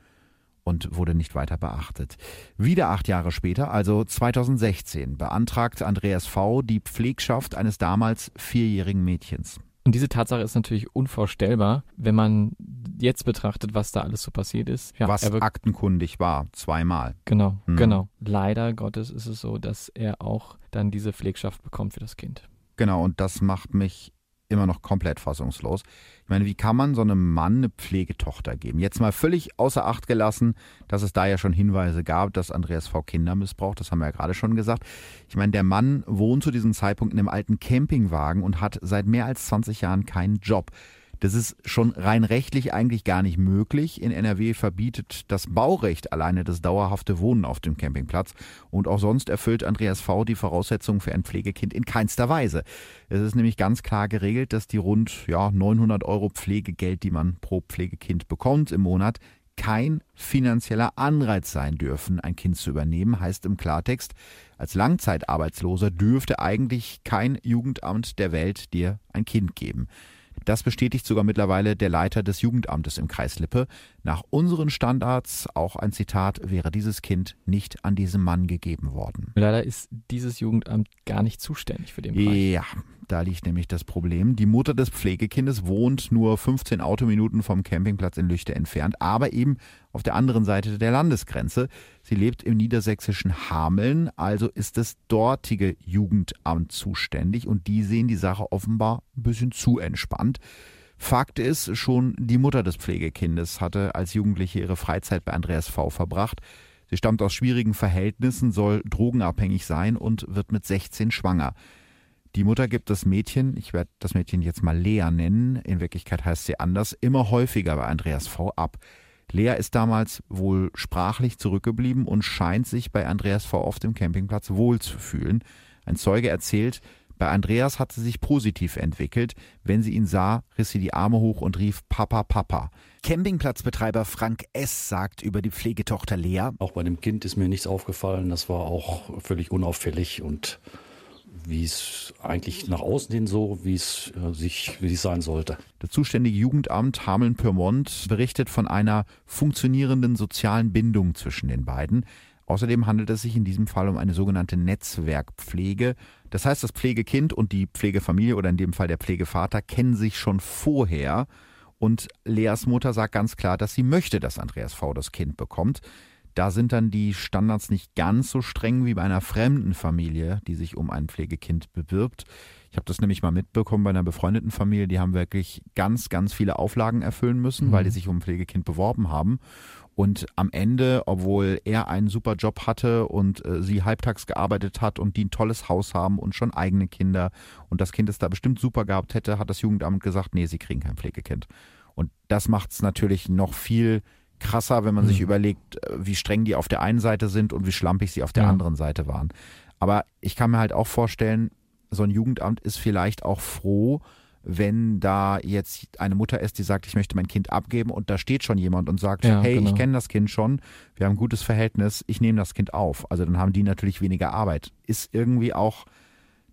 und wurde nicht weiter beachtet. Wieder acht Jahre später, also 2016, beantragt Andreas V. die Pflegschaft eines damals vierjährigen Mädchens. Und diese Tatsache ist natürlich unvorstellbar, wenn man jetzt betrachtet, was da alles so passiert ist. Ja, was er aktenkundig war, zweimal. genau, Mhm. genau. Leider Gottes ist es so, dass er auch dann diese Pflegschaft bekommt für das Kind. Genau, und das macht mich immer noch komplett fassungslos. Ich meine, wie kann man so einem Mann eine Pflegetochter geben? Jetzt mal völlig außer Acht gelassen, dass es da ja schon Hinweise gab, dass Andreas V. Kinder missbraucht. Das haben wir ja gerade schon gesagt. Ich meine, der Mann wohnt zu diesem Zeitpunkt in einem alten Campingwagen und hat seit mehr als 20 Jahren keinen Job. Das ist schon rein rechtlich eigentlich gar nicht möglich. In NRW verbietet das Baurecht alleine das dauerhafte Wohnen auf dem Campingplatz. Und auch sonst erfüllt Andreas V. die Voraussetzungen für ein Pflegekind in keinster Weise. Es ist nämlich ganz klar geregelt, dass die rund ja, 900 Euro Pflegegeld, die man pro Pflegekind bekommt im Monat, kein finanzieller Anreiz sein dürfen, ein Kind zu übernehmen, heißt im Klartext, als Langzeitarbeitsloser dürfte eigentlich kein Jugendamt der Welt dir ein Kind geben. Das bestätigt sogar mittlerweile der Leiter des Jugendamtes im Kreis Lippe. Nach unseren Standards, auch ein Zitat, wäre dieses Kind nicht an diesen Mann gegeben worden. Leider ist dieses Jugendamt gar nicht zuständig für den Bereich. Ja, da liegt nämlich das Problem. Die Mutter des Pflegekindes wohnt nur 15 Autominuten vom Campingplatz in Lüchte entfernt, aber eben auf der anderen Seite der Landesgrenze. Sie lebt im niedersächsischen Hameln, also ist das dortige Jugendamt zuständig und die sehen die Sache offenbar ein bisschen zu entspannt. Fakt ist, schon die Mutter des Pflegekindes hatte als Jugendliche ihre Freizeit bei Andreas V. verbracht. Sie stammt aus schwierigen Verhältnissen, soll drogenabhängig sein und wird mit 16 schwanger. Die Mutter gibt das Mädchen, ich werde das Mädchen jetzt mal Lea nennen, in Wirklichkeit heißt sie anders, immer häufiger bei Andreas V. ab. Lea ist damals wohl sprachlich zurückgeblieben und scheint sich bei Andreas V. auf dem Campingplatz wohlzufühlen. Ein Zeuge erzählt, bei Andreas hat sie sich positiv entwickelt. Wenn sie ihn sah, riss sie die Arme hoch und rief Papa, Papa. Campingplatzbetreiber Frank S. sagt über die Pflegetochter Lea. Auch bei dem Kind ist mir nichts aufgefallen. Das war auch völlig unauffällig und wie es eigentlich nach außen hin so, wie es äh, sich, wie es sein sollte. Das zuständige Jugendamt Hameln-Pyrmont berichtet von einer funktionierenden sozialen Bindung zwischen den beiden. Außerdem handelt es sich in diesem Fall um eine sogenannte Netzwerkpflege. Das heißt, das Pflegekind und die Pflegefamilie oder in dem Fall der Pflegevater kennen sich schon vorher. Und Leas Mutter sagt ganz klar, dass sie möchte, dass Andreas V. das Kind bekommt. Da sind dann die Standards nicht ganz so streng wie bei einer fremden Familie, die sich um ein Pflegekind bewirbt. Ich habe das nämlich mal mitbekommen bei einer befreundeten Familie, die haben wirklich ganz, ganz viele Auflagen erfüllen müssen, Mhm. weil die sich um ein Pflegekind beworben haben. Und am Ende, obwohl er einen super Job hatte und äh, sie halbtags gearbeitet hat und die ein tolles Haus haben und schon eigene Kinder und das Kind es da bestimmt super gehabt hätte, hat das Jugendamt gesagt, nee, sie kriegen kein Pflegekind. Und das macht es natürlich noch viel krasser, wenn man sich Mhm. überlegt, äh, wie streng die auf der einen Seite sind und wie schlampig sie auf der Ja. anderen Seite waren. Aber ich kann mir halt auch vorstellen, so ein Jugendamt ist vielleicht auch froh, wenn da jetzt eine Mutter ist, die sagt, ich möchte mein Kind abgeben und da steht schon jemand und sagt, Ja, hey, ich genau. kenne das Kind schon, wir haben ein gutes Verhältnis, ich nehme das Kind auf. Also dann haben die natürlich weniger Arbeit. Ist irgendwie auch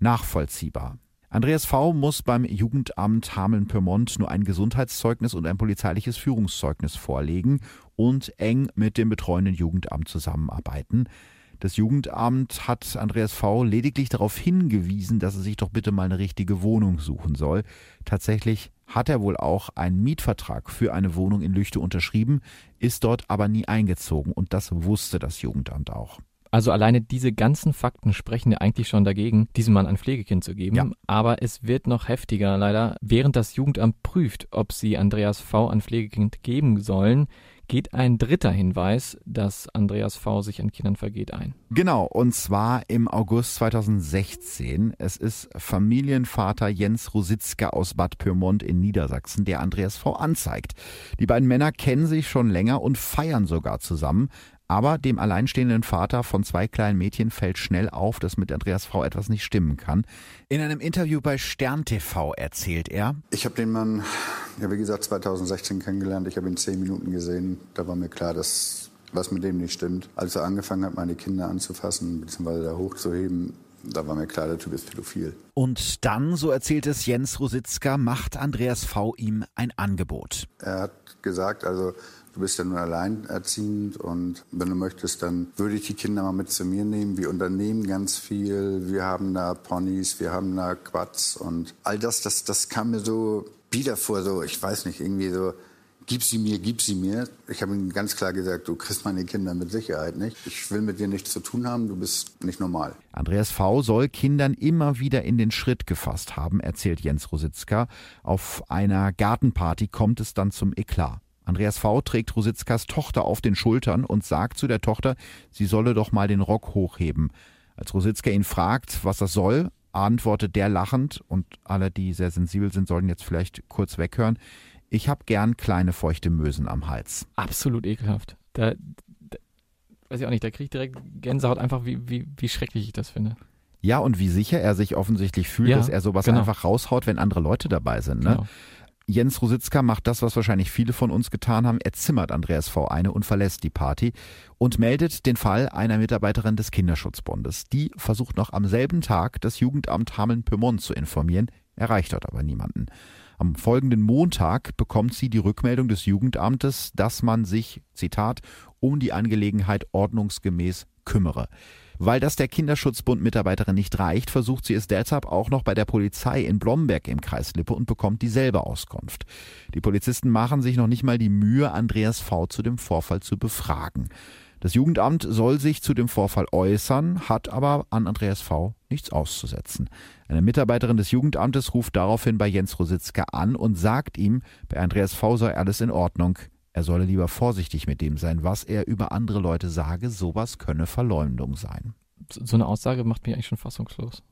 nachvollziehbar. Andreas V. muss beim Jugendamt Hameln-Pyrmont nur ein Gesundheitszeugnis und ein polizeiliches Führungszeugnis vorlegen und eng mit dem betreuenden Jugendamt zusammenarbeiten. Das Jugendamt hat Andreas V. lediglich darauf hingewiesen, dass er sich doch bitte mal eine richtige Wohnung suchen soll. Tatsächlich hat er wohl auch einen Mietvertrag für eine Wohnung in Lüchte unterschrieben, ist dort aber nie eingezogen und das wusste das Jugendamt auch. Also alleine diese ganzen Fakten sprechen ja eigentlich schon dagegen, diesem Mann ein Pflegekind zu geben. Ja. Aber es wird noch heftiger leider. Während das Jugendamt prüft, ob sie Andreas V. ein Pflegekind geben sollen, geht ein dritter Hinweis, dass Andreas V. sich an Kindern vergeht, ein. Genau, und zwar im August 2016. Es ist Familienvater Jens Rositzka aus Bad Pyrmont in Niedersachsen, der Andreas V. anzeigt. Die beiden Männer kennen sich schon länger und feiern sogar zusammen. Aber dem alleinstehenden Vater von zwei kleinen Mädchen fällt schnell auf, dass mit Andreas Frau etwas nicht stimmen kann. In einem Interview bei Stern TV erzählt er: Ich habe den Mann, ja wie gesagt, 2016 kennengelernt. Ich habe ihn zehn Minuten gesehen. Da war mir klar, dass was mit dem nicht stimmt. Als er angefangen hat, meine Kinder anzufassen bzw. da hochzuheben, da war mir klar, der Typ ist pädophil. Und dann, so erzählt es Jens Rositzka, macht Andreas V. ihm ein Angebot. Er hat gesagt, also du bist ja nur alleinerziehend und wenn du möchtest, dann würde ich die Kinder mal mit zu mir nehmen. Wir unternehmen ganz viel, wir haben da Ponys, wir haben da Quads und all das, das, das kam mir so wieder vor, so, ich weiß nicht, irgendwie so, gib sie mir, gib sie mir. Ich habe ihm ganz klar gesagt, du kriegst meine Kinder mit Sicherheit nicht. Ich will mit dir nichts zu tun haben, du bist nicht normal. Andreas V. soll Kindern immer wieder in den Schritt gefasst haben, erzählt Jens Rositzka. Auf einer Gartenparty kommt es dann zum Eklat. Andreas V. trägt Rositzkas Tochter auf den Schultern und sagt zu der Tochter, sie solle doch mal den Rock hochheben. Als Rositzka ihn fragt, was das soll, antwortet der lachend, und alle, die sehr sensibel sind, sollten jetzt vielleicht kurz weghören, ich hab gern kleine feuchte Mösen am Hals. Absolut ekelhaft. Da, da weiß ich auch nicht, da kriege ich direkt Gänsehaut, einfach wie, wie, wie schrecklich ich das finde. Ja, und wie sicher er sich offensichtlich fühlt, Ja, dass er sowas genau. einfach raushaut, wenn andere Leute dabei sind. Ne? Genau. Jens Rositzka macht das, was wahrscheinlich viele von uns getan haben. Er zimmert Andreas V. eine und verlässt die Party und meldet den Fall einer Mitarbeiterin des Kinderschutzbundes. Die versucht noch am selben Tag das Jugendamt Hameln-Pyrmont zu informieren, erreicht dort aber niemanden. Am folgenden Montag bekommt sie die Rückmeldung des Jugendamtes, dass man sich, Zitat, um die Angelegenheit ordnungsgemäß kümmere. Weil das der Kinderschutzbund-Mitarbeiterin nicht reicht, versucht sie es deshalb auch noch bei der Polizei in Blomberg im Kreis Lippe und bekommt dieselbe Auskunft. Die Polizisten machen sich noch nicht mal die Mühe, Andreas V. zu dem Vorfall zu befragen. Das Jugendamt soll sich zu dem Vorfall äußern, hat aber an Andreas V. nichts auszusetzen. Eine Mitarbeiterin des Jugendamtes ruft daraufhin bei Jens Rositzka an und sagt ihm, bei Andreas V. sei alles in Ordnung. Er solle lieber vorsichtig mit dem sein, was er über andere Leute sage, sowas könne Verleumdung sein. So eine Aussage macht mich eigentlich schon fassungslos.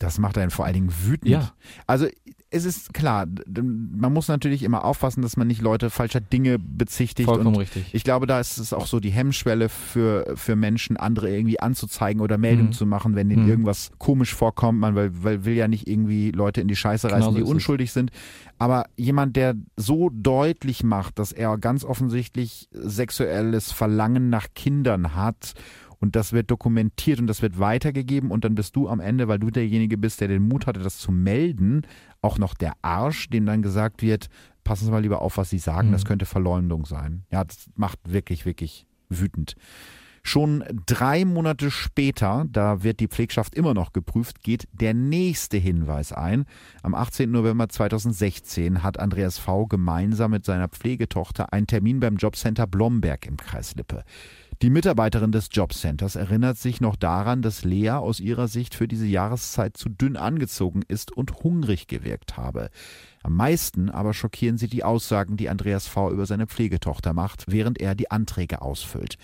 Das macht einen vor allen Dingen wütend. Ja. Also es ist klar, man muss natürlich immer aufpassen, dass man nicht Leute falscher Dinge bezichtigt. Vollkommen richtig. ich glaube, da ist es auch so die Hemmschwelle für, für Menschen, andere irgendwie anzuzeigen oder Meldung Mhm. zu machen, wenn ihnen Mhm. irgendwas komisch vorkommt. Man weil, weil will ja nicht irgendwie Leute in die Scheiße reißen, Genau so die ist es. unschuldig sind. Aber jemand, der so deutlich macht, dass er ganz offensichtlich sexuelles Verlangen nach Kindern hat und das wird dokumentiert und das wird weitergegeben und dann bist du am Ende, weil du derjenige bist, der den Mut hatte, das zu melden, auch noch der Arsch, dem dann gesagt wird, passen Sie mal lieber auf, was Sie sagen, Mhm. das könnte Verleumdung sein. Ja, das macht wirklich, wirklich wütend. Schon drei Monate später, da wird die Pflegschaft immer noch geprüft, geht der nächste Hinweis ein. Am 18. November 2016 hat Andreas V. gemeinsam mit seiner Pflegetochter einen Termin beim Jobcenter Blomberg im Kreis Lippe. Die Mitarbeiterin des Jobcenters erinnert sich noch daran, dass Lea aus ihrer Sicht für diese Jahreszeit zu dünn angezogen ist und hungrig gewirkt habe. Am meisten aber schockieren sie die Aussagen, die Andreas V. über seine Pflegetochter macht, während er die Anträge ausfüllt.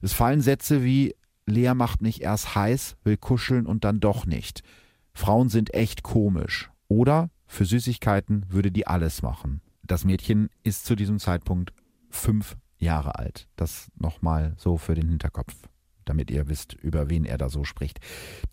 Es fallen Sätze wie Lea macht mich erst heiß, will kuscheln und dann doch nicht. Frauen sind echt komisch. Oder für Süßigkeiten würde die alles machen. Das Mädchen ist zu diesem Zeitpunkt fünf Jahre alt. Das nochmal so für den Hinterkopf, damit ihr wisst, über wen er da so spricht.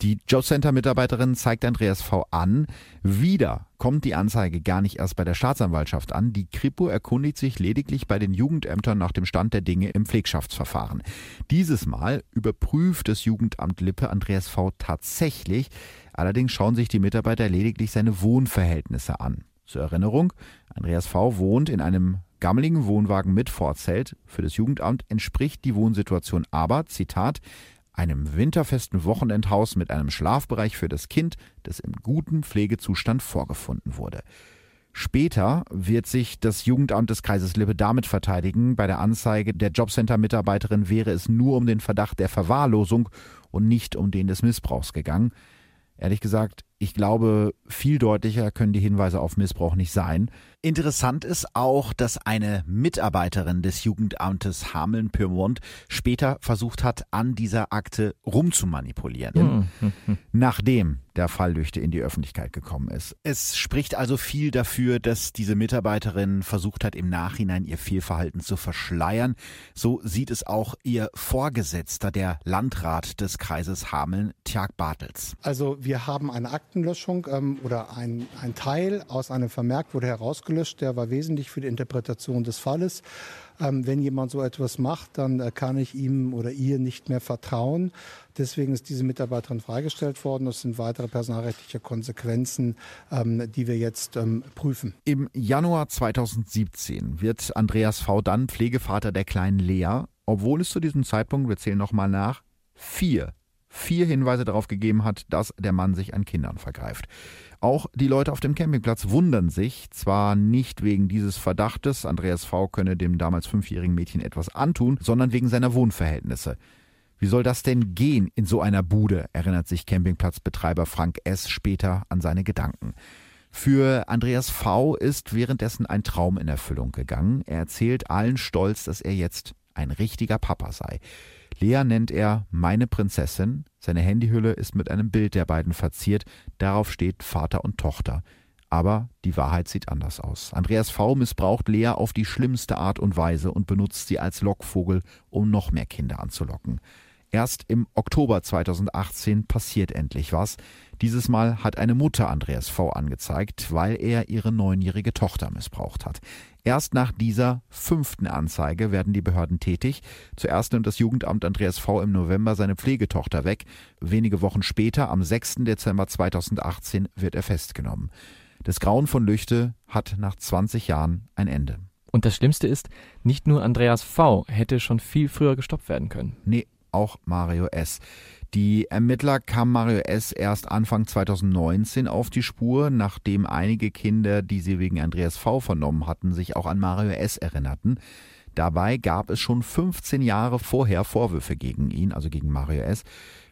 Die Jobcenter-Mitarbeiterin zeigt Andreas V. an. Wieder kommt die Anzeige gar nicht erst bei der Staatsanwaltschaft an. Die Kripo erkundigt sich lediglich bei den Jugendämtern nach dem Stand der Dinge im Pflegschaftsverfahren. Dieses Mal überprüft das Jugendamt Lippe Andreas V. tatsächlich. Allerdings schauen sich die Mitarbeiter lediglich seine Wohnverhältnisse an. Zur Erinnerung, Andreas V. wohnt in einem gammeligen Wohnwagen mit Vorzelt. Für das Jugendamt entspricht die Wohnsituation aber, Zitat, einem winterfesten Wochenendhaus mit einem Schlafbereich für das Kind, das im guten Pflegezustand vorgefunden wurde. Später wird sich das Jugendamt des Kreises Lippe damit verteidigen, bei der Anzeige der Jobcenter-Mitarbeiterin wäre es nur um den Verdacht der Verwahrlosung und nicht um den des Missbrauchs gegangen. Ehrlich gesagt, Ich glaube, viel deutlicher können die Hinweise auf Missbrauch nicht sein. Interessant ist auch, dass eine Mitarbeiterin des Jugendamtes Hameln-Pyrmont später versucht hat, an dieser Akte rumzumanipulieren, mhm. nachdem der Fall Lüchte in die Öffentlichkeit gekommen ist. Es spricht also viel dafür, dass diese Mitarbeiterin versucht hat, im Nachhinein ihr Fehlverhalten zu verschleiern. So sieht es auch ihr Vorgesetzter, der Landrat des Kreises Hameln, Tjag Bartels. Also wir haben eine Aktenlöschung ähm, oder ein, ein Teil aus einem Vermerk wurde herausgelöscht, der war wesentlich für die Interpretation des Falles. Ähm, wenn jemand so etwas macht, dann äh, kann ich ihm oder ihr nicht mehr vertrauen. Deswegen ist diese Mitarbeiterin freigestellt worden. Das sind weitere personalrechtliche Konsequenzen, ähm, die wir jetzt ähm, prüfen. Im Januar 2017 wird Andreas V. dann Pflegevater der kleinen Lea, obwohl es zu diesem Zeitpunkt, wir zählen nochmal nach, vier vier Hinweise darauf gegeben hat, dass der Mann sich an Kindern vergreift. Auch die Leute auf dem Campingplatz wundern sich, zwar nicht wegen dieses Verdachtes, Andreas V. könne dem damals fünfjährigen Mädchen etwas antun, sondern wegen seiner Wohnverhältnisse. Wie soll das denn gehen in so einer Bude, erinnert sich Campingplatzbetreiber Frank S. später an seine Gedanken. Für Andreas V. ist währenddessen ein Traum in Erfüllung gegangen. Er erzählt allen stolz, dass er jetzt ein richtiger Papa sei. Lea nennt er meine Prinzessin. Seine Handyhülle ist mit einem Bild der beiden verziert. Darauf steht Vater und Tochter. Aber die Wahrheit sieht anders aus. Andreas V. missbraucht Lea auf die schlimmste Art und Weise und benutzt sie als Lockvogel, um noch mehr Kinder anzulocken. Erst im Oktober 2018 passiert endlich was. Dieses Mal hat eine Mutter Andreas V. angezeigt, weil er ihre neunjährige Tochter missbraucht hat. Erst nach dieser fünften Anzeige werden die Behörden tätig. Zuerst nimmt das Jugendamt Andreas V. im November seine Pflegetochter weg. Wenige Wochen später, am 6. Dezember 2018, wird er festgenommen. Das Grauen von Lüchte hat nach 20 Jahren ein Ende. Und das Schlimmste ist, nicht nur Andreas V. hätte schon viel früher gestoppt werden können. Nee, auch Mario S. Die Ermittler kamen Mario S. erst Anfang 2019 auf die Spur, nachdem einige Kinder, die sie wegen Andreas V. vernommen hatten, sich auch an Mario S. erinnerten. Dabei gab es schon 15 Jahre vorher Vorwürfe gegen ihn, also gegen Mario S.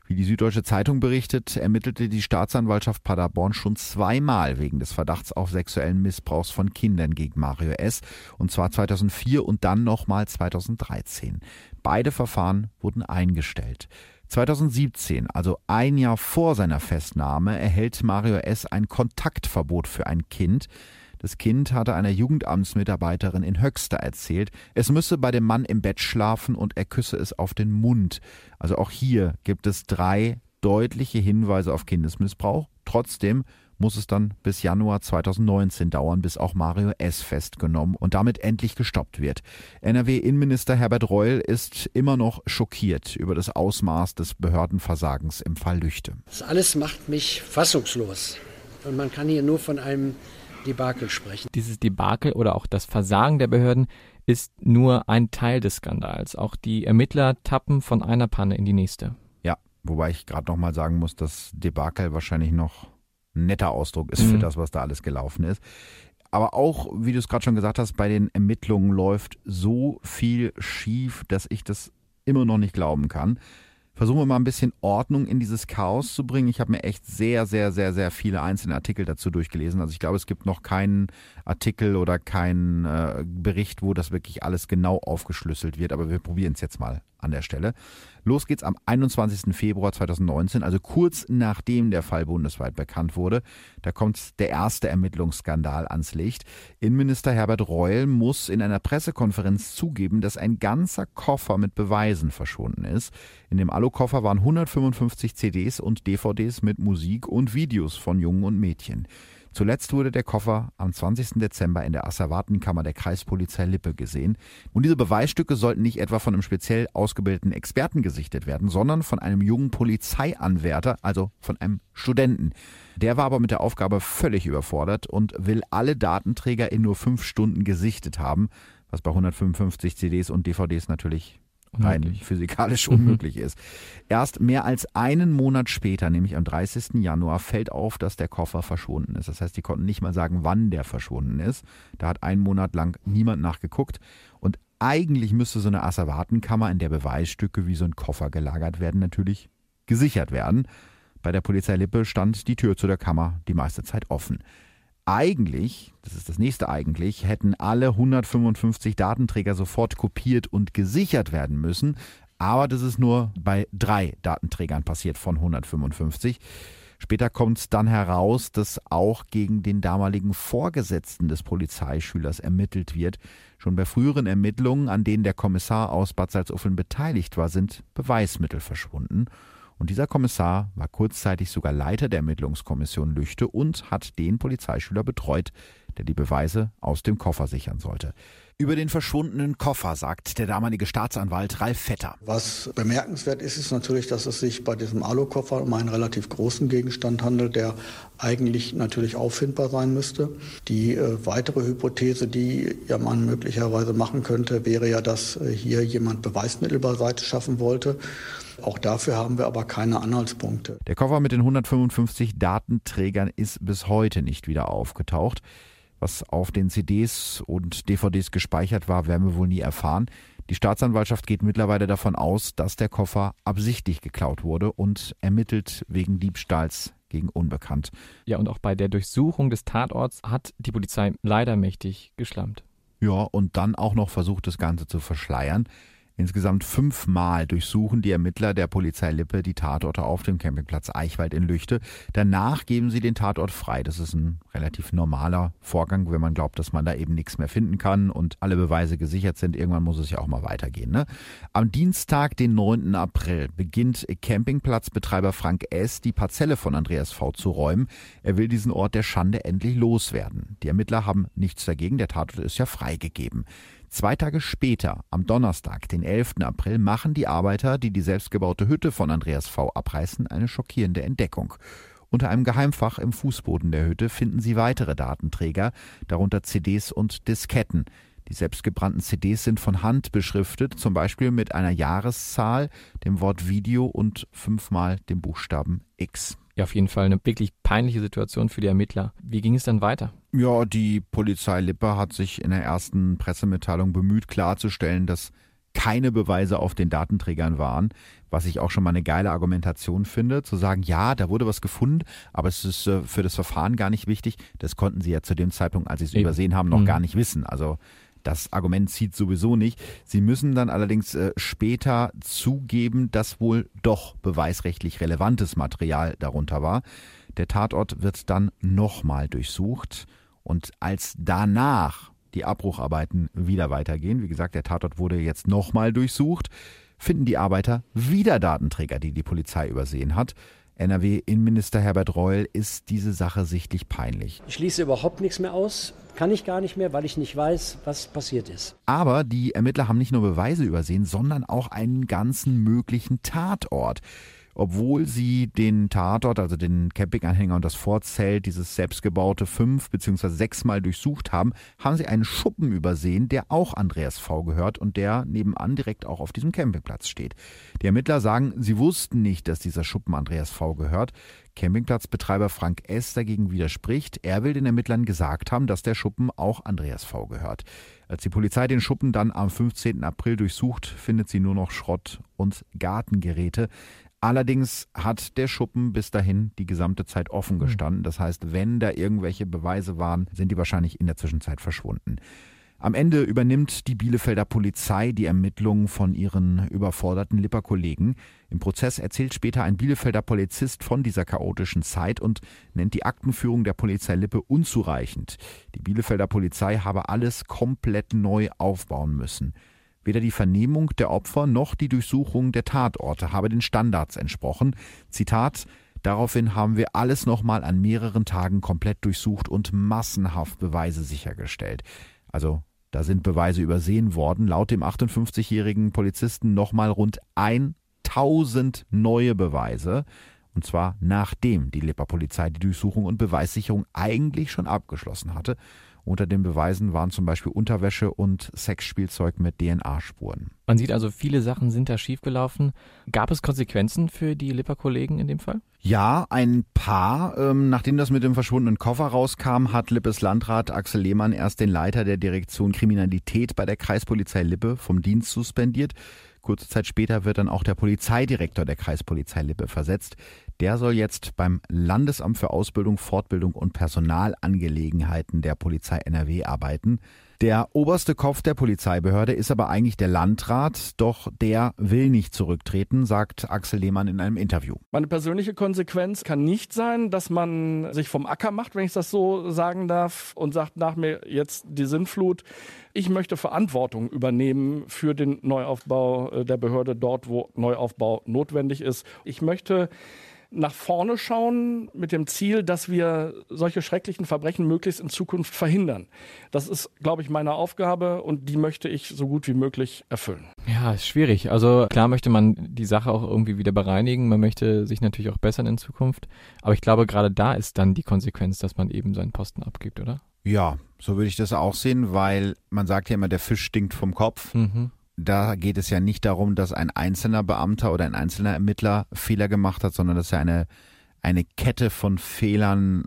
Wie die Süddeutsche Zeitung berichtet, ermittelte die Staatsanwaltschaft Paderborn schon zweimal wegen des Verdachts auf sexuellen Missbrauchs von Kindern gegen Mario S. Und zwar 2004 und dann nochmal 2013. Beide Verfahren wurden eingestellt. 2017, also ein Jahr vor seiner Festnahme, erhält Mario S. ein Kontaktverbot für ein Kind. Das Kind hatte einer Jugendamtsmitarbeiterin in Höxter erzählt, es müsse bei dem Mann im Bett schlafen und er küsse es auf den Mund. Also auch hier gibt es drei deutliche Hinweise auf Kindesmissbrauch. Trotzdem muss es dann bis Januar 2019 dauern, bis auch Mario S. festgenommen und damit endlich gestoppt wird. NRW-Innenminister Herbert Reul ist immer noch schockiert über das Ausmaß des Behördenversagens im Fall Lüchte. Das alles macht mich fassungslos. Und man kann hier nur von einem Debakel sprechen. Dieses Debakel oder auch das Versagen der Behörden ist nur ein Teil des Skandals. Auch die Ermittler tappen von einer Panne in die nächste. Ja, wobei ich gerade noch mal sagen muss, dass Debakel wahrscheinlich noch ein netter Ausdruck ist mhm. für das, was da alles gelaufen ist. Aber auch, wie du es gerade schon gesagt hast, bei den Ermittlungen läuft so viel schief, dass ich das immer noch nicht glauben kann versuchen wir mal ein bisschen Ordnung in dieses Chaos zu bringen. Ich habe mir echt sehr, sehr, sehr, sehr viele einzelne Artikel dazu durchgelesen. Also ich glaube, es gibt noch keinen Artikel oder keinen äh, Bericht, wo das wirklich alles genau aufgeschlüsselt wird. Aber wir probieren es jetzt mal an der Stelle. Los geht's am 21. Februar 2019, also kurz nachdem der Fall bundesweit bekannt wurde. Da kommt der erste Ermittlungsskandal ans Licht. Innenminister Herbert Reul muss in einer Pressekonferenz zugeben, dass ein ganzer Koffer mit Beweisen verschwunden ist. In dem Alukoffer waren 155 CDs und DVDs mit Musik und Videos von Jungen und Mädchen. Zuletzt wurde der Koffer am 20. Dezember in der Asservatenkammer der Kreispolizei Lippe gesehen. Und diese Beweisstücke sollten nicht etwa von einem speziell ausgebildeten Experten gesichtet werden, sondern von einem jungen Polizeianwärter, also von einem Studenten. Der war aber mit der Aufgabe völlig überfordert und will alle Datenträger in nur fünf Stunden gesichtet haben, was bei 155 CDs und DVDs natürlich rein physikalisch [LAUGHS] unmöglich ist. Erst mehr als einen Monat später, nämlich am 30. Januar, fällt auf, dass der Koffer verschwunden ist. Das heißt, die konnten nicht mal sagen, wann der verschwunden ist. Da hat einen Monat lang niemand nachgeguckt. Und eigentlich müsste so eine Asservatenkammer, in der Beweisstücke wie so ein Koffer gelagert werden, natürlich gesichert werden. Bei der Polizei Lippe stand die Tür zu der Kammer die meiste Zeit offen. Eigentlich, das ist das nächste eigentlich, hätten alle 155 Datenträger sofort kopiert und gesichert werden müssen, aber das ist nur bei drei Datenträgern passiert von 155. Später kommt dann heraus, dass auch gegen den damaligen Vorgesetzten des Polizeischülers ermittelt wird. Schon bei früheren Ermittlungen, an denen der Kommissar aus Bad Salzuflen beteiligt war, sind Beweismittel verschwunden. Und dieser Kommissar war kurzzeitig sogar Leiter der Ermittlungskommission Lüchte und hat den Polizeischüler betreut, der die Beweise aus dem Koffer sichern sollte. Über den verschwundenen Koffer sagt der damalige Staatsanwalt Ralf Vetter. Was bemerkenswert ist, ist natürlich, dass es sich bei diesem Alukoffer um einen relativ großen Gegenstand handelt, der eigentlich natürlich auffindbar sein müsste. Die äh, weitere Hypothese, die ja man möglicherweise machen könnte, wäre ja, dass äh, hier jemand Beweismittel beiseite schaffen wollte. Auch dafür haben wir aber keine Anhaltspunkte. Der Koffer mit den 155 Datenträgern ist bis heute nicht wieder aufgetaucht. Was auf den CDs und DVDs gespeichert war, werden wir wohl nie erfahren. Die Staatsanwaltschaft geht mittlerweile davon aus, dass der Koffer absichtlich geklaut wurde und ermittelt wegen Diebstahls gegen Unbekannt. Ja, und auch bei der Durchsuchung des Tatorts hat die Polizei leider mächtig geschlampt. Ja, und dann auch noch versucht, das Ganze zu verschleiern. Insgesamt fünfmal durchsuchen die Ermittler der Polizei Lippe die Tatorte auf dem Campingplatz Eichwald in Lüchte. Danach geben sie den Tatort frei. Das ist ein relativ normaler Vorgang, wenn man glaubt, dass man da eben nichts mehr finden kann und alle Beweise gesichert sind. Irgendwann muss es ja auch mal weitergehen. Ne? Am Dienstag, den 9. April, beginnt Campingplatzbetreiber Frank S. die Parzelle von Andreas V. zu räumen. Er will diesen Ort der Schande endlich loswerden. Die Ermittler haben nichts dagegen. Der Tatort ist ja freigegeben. Zwei Tage später, am Donnerstag, den 11. April, machen die Arbeiter, die die selbstgebaute Hütte von Andreas V. abreißen, eine schockierende Entdeckung. Unter einem Geheimfach im Fußboden der Hütte finden sie weitere Datenträger, darunter CDs und Disketten. Die selbstgebrannten CDs sind von Hand beschriftet, zum Beispiel mit einer Jahreszahl, dem Wort Video und fünfmal dem Buchstaben X. Ja, auf jeden Fall eine wirklich peinliche Situation für die Ermittler. Wie ging es dann weiter? Ja, die Polizei Lippe hat sich in der ersten Pressemitteilung bemüht klarzustellen, dass keine Beweise auf den Datenträgern waren, was ich auch schon mal eine geile Argumentation finde, zu sagen, ja, da wurde was gefunden, aber es ist äh, für das Verfahren gar nicht wichtig. Das konnten sie ja zu dem Zeitpunkt, als sie es übersehen haben, noch mhm. gar nicht wissen. Also das Argument zieht sowieso nicht. Sie müssen dann allerdings äh, später zugeben, dass wohl doch beweisrechtlich relevantes Material darunter war. Der Tatort wird dann nochmal durchsucht und als danach die Abbrucharbeiten wieder weitergehen, wie gesagt, der Tatort wurde jetzt nochmal durchsucht, finden die Arbeiter wieder Datenträger, die die Polizei übersehen hat. NRW-Innenminister Herbert Reul ist diese Sache sichtlich peinlich. Ich schließe überhaupt nichts mehr aus, kann ich gar nicht mehr, weil ich nicht weiß, was passiert ist. Aber die Ermittler haben nicht nur Beweise übersehen, sondern auch einen ganzen möglichen Tatort obwohl sie den Tatort, also den Campinganhänger und das Vorzelt, dieses selbstgebaute fünf bzw. sechsmal durchsucht haben, haben sie einen Schuppen übersehen, der auch Andreas V gehört und der nebenan direkt auch auf diesem Campingplatz steht. Die Ermittler sagen, sie wussten nicht, dass dieser Schuppen Andreas V gehört. Campingplatzbetreiber Frank S. dagegen widerspricht. Er will den Ermittlern gesagt haben, dass der Schuppen auch Andreas V gehört. Als die Polizei den Schuppen dann am 15. April durchsucht, findet sie nur noch Schrott und Gartengeräte. Allerdings hat der Schuppen bis dahin die gesamte Zeit offen hm. gestanden. Das heißt, wenn da irgendwelche Beweise waren, sind die wahrscheinlich in der Zwischenzeit verschwunden. Am Ende übernimmt die Bielefelder Polizei die Ermittlungen von ihren überforderten Lipper-Kollegen. Im Prozess erzählt später ein Bielefelder Polizist von dieser chaotischen Zeit und nennt die Aktenführung der Polizei Lippe unzureichend. Die Bielefelder Polizei habe alles komplett neu aufbauen müssen. Weder die Vernehmung der Opfer noch die Durchsuchung der Tatorte habe den Standards entsprochen. Zitat Daraufhin haben wir alles nochmal an mehreren Tagen komplett durchsucht und massenhaft Beweise sichergestellt. Also da sind Beweise übersehen worden. Laut dem 58-jährigen Polizisten nochmal rund 1000 neue Beweise. Und zwar nachdem die Lipper Polizei die Durchsuchung und Beweissicherung eigentlich schon abgeschlossen hatte. Unter den Beweisen waren zum Beispiel Unterwäsche und Sexspielzeug mit DNA-Spuren. Man sieht also, viele Sachen sind da schiefgelaufen. Gab es Konsequenzen für die Lipper-Kollegen in dem Fall? Ja, ein paar. Ähm, nachdem das mit dem verschwundenen Koffer rauskam, hat Lippes Landrat Axel Lehmann erst den Leiter der Direktion Kriminalität bei der Kreispolizei Lippe vom Dienst suspendiert. Kurze Zeit später wird dann auch der Polizeidirektor der Kreispolizei Lippe versetzt. Der soll jetzt beim Landesamt für Ausbildung, Fortbildung und Personalangelegenheiten der Polizei NRW arbeiten. Der oberste Kopf der Polizeibehörde ist aber eigentlich der Landrat, doch der will nicht zurücktreten, sagt Axel Lehmann in einem Interview. Meine persönliche Konsequenz kann nicht sein, dass man sich vom Acker macht, wenn ich das so sagen darf, und sagt nach mir jetzt die Sinnflut. Ich möchte Verantwortung übernehmen für den Neuaufbau äh, der Behörde dort, wo Neuaufbau notwendig ist. Ich möchte nach vorne schauen mit dem Ziel, dass wir solche schrecklichen Verbrechen möglichst in Zukunft verhindern. Das ist, glaube ich, meine Aufgabe und die möchte ich so gut wie möglich erfüllen. Ja, ist schwierig. Also klar möchte man die Sache auch irgendwie wieder bereinigen. Man möchte sich natürlich auch bessern in Zukunft. Aber ich glaube, gerade da ist dann die Konsequenz, dass man eben seinen Posten abgibt, oder? Ja, so würde ich das auch sehen, weil man sagt ja immer, der Fisch stinkt vom Kopf. Mhm da geht es ja nicht darum, dass ein einzelner Beamter oder ein einzelner Ermittler Fehler gemacht hat, sondern dass ja eine, eine Kette von Fehlern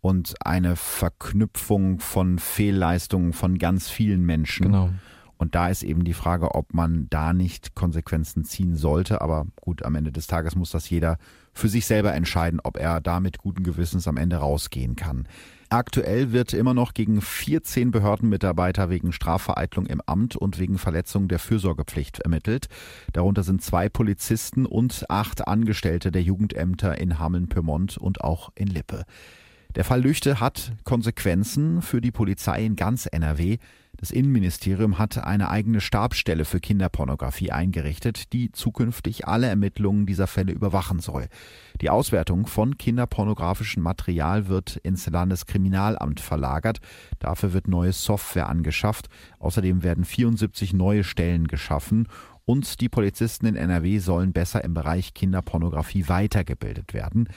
und eine Verknüpfung von Fehlleistungen von ganz vielen Menschen. Genau. Und da ist eben die Frage, ob man da nicht Konsequenzen ziehen sollte. Aber gut, am Ende des Tages muss das jeder für sich selber entscheiden, ob er da mit guten Gewissens am Ende rausgehen kann. Aktuell wird immer noch gegen 14 Behördenmitarbeiter wegen Strafvereitlung im Amt und wegen Verletzung der Fürsorgepflicht ermittelt. Darunter sind zwei Polizisten und acht Angestellte der Jugendämter in Hameln-Pyrmont und auch in Lippe. Der Fall Lüchte hat Konsequenzen für die Polizei in ganz NRW. Das Innenministerium hat eine eigene Stabsstelle für Kinderpornografie eingerichtet, die zukünftig alle Ermittlungen dieser Fälle überwachen soll. Die Auswertung von kinderpornografischem Material wird ins Landeskriminalamt verlagert. Dafür wird neue Software angeschafft. Außerdem werden 74 neue Stellen geschaffen und die Polizisten in NRW sollen besser im Bereich Kinderpornografie weitergebildet werden.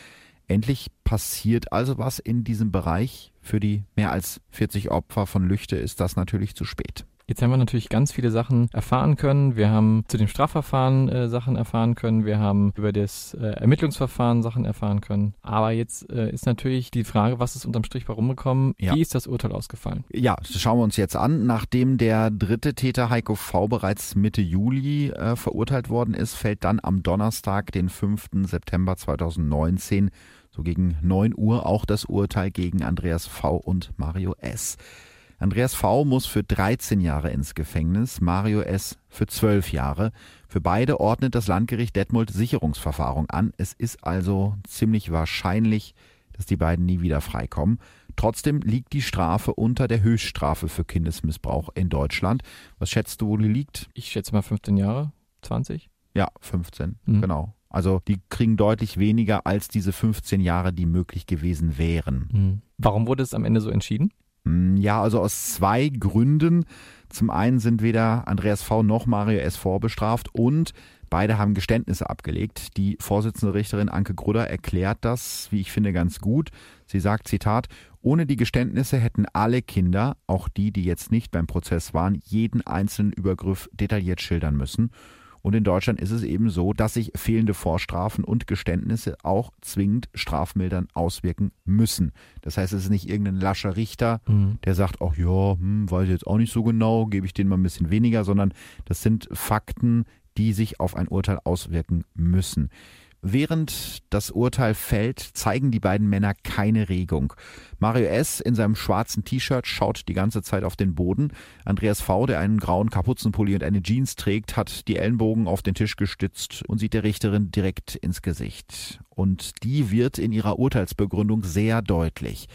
Endlich passiert also was in diesem Bereich. Für die mehr als 40 Opfer von Lüchte ist das natürlich zu spät. Jetzt haben wir natürlich ganz viele Sachen erfahren können. Wir haben zu dem Strafverfahren äh, Sachen erfahren können. Wir haben über das äh, Ermittlungsverfahren Sachen erfahren können. Aber jetzt äh, ist natürlich die Frage, was ist unterm Strich warum gekommen? Ja. Wie ist das Urteil ausgefallen? Ja, das schauen wir uns jetzt an. Nachdem der dritte Täter Heiko V bereits Mitte Juli äh, verurteilt worden ist, fällt dann am Donnerstag, den 5. September 2019, so gegen 9 Uhr, auch das Urteil gegen Andreas V und Mario S. Andreas V. muss für 13 Jahre ins Gefängnis, Mario S. für 12 Jahre. Für beide ordnet das Landgericht Detmold Sicherungsverfahren an. Es ist also ziemlich wahrscheinlich, dass die beiden nie wieder freikommen. Trotzdem liegt die Strafe unter der Höchststrafe für Kindesmissbrauch in Deutschland. Was schätzt du, wo die liegt? Ich schätze mal 15 Jahre, 20? Ja, 15, mhm. genau. Also die kriegen deutlich weniger als diese 15 Jahre, die möglich gewesen wären. Mhm. Warum wurde es am Ende so entschieden? Hm, ja, also aus zwei Gründen. Zum einen sind weder Andreas V. noch Mario S. vorbestraft und beide haben Geständnisse abgelegt. Die Vorsitzende Richterin Anke Grudder erklärt das, wie ich finde, ganz gut. Sie sagt, Zitat, ohne die Geständnisse hätten alle Kinder, auch die, die jetzt nicht beim Prozess waren, jeden einzelnen Übergriff detailliert schildern müssen. Und in Deutschland ist es eben so, dass sich fehlende Vorstrafen und Geständnisse auch zwingend strafmildern auswirken müssen. Das heißt, es ist nicht irgendein lascher Richter, mhm. der sagt, ach ja, hm, weiß ich jetzt auch nicht so genau, gebe ich denen mal ein bisschen weniger, sondern das sind Fakten, die sich auf ein Urteil auswirken müssen. Während das Urteil fällt, zeigen die beiden Männer keine Regung. Mario S. in seinem schwarzen T-Shirt schaut die ganze Zeit auf den Boden. Andreas V., der einen grauen Kapuzenpulli und eine Jeans trägt, hat die Ellenbogen auf den Tisch gestützt und sieht der Richterin direkt ins Gesicht. Und die wird in ihrer Urteilsbegründung sehr deutlich.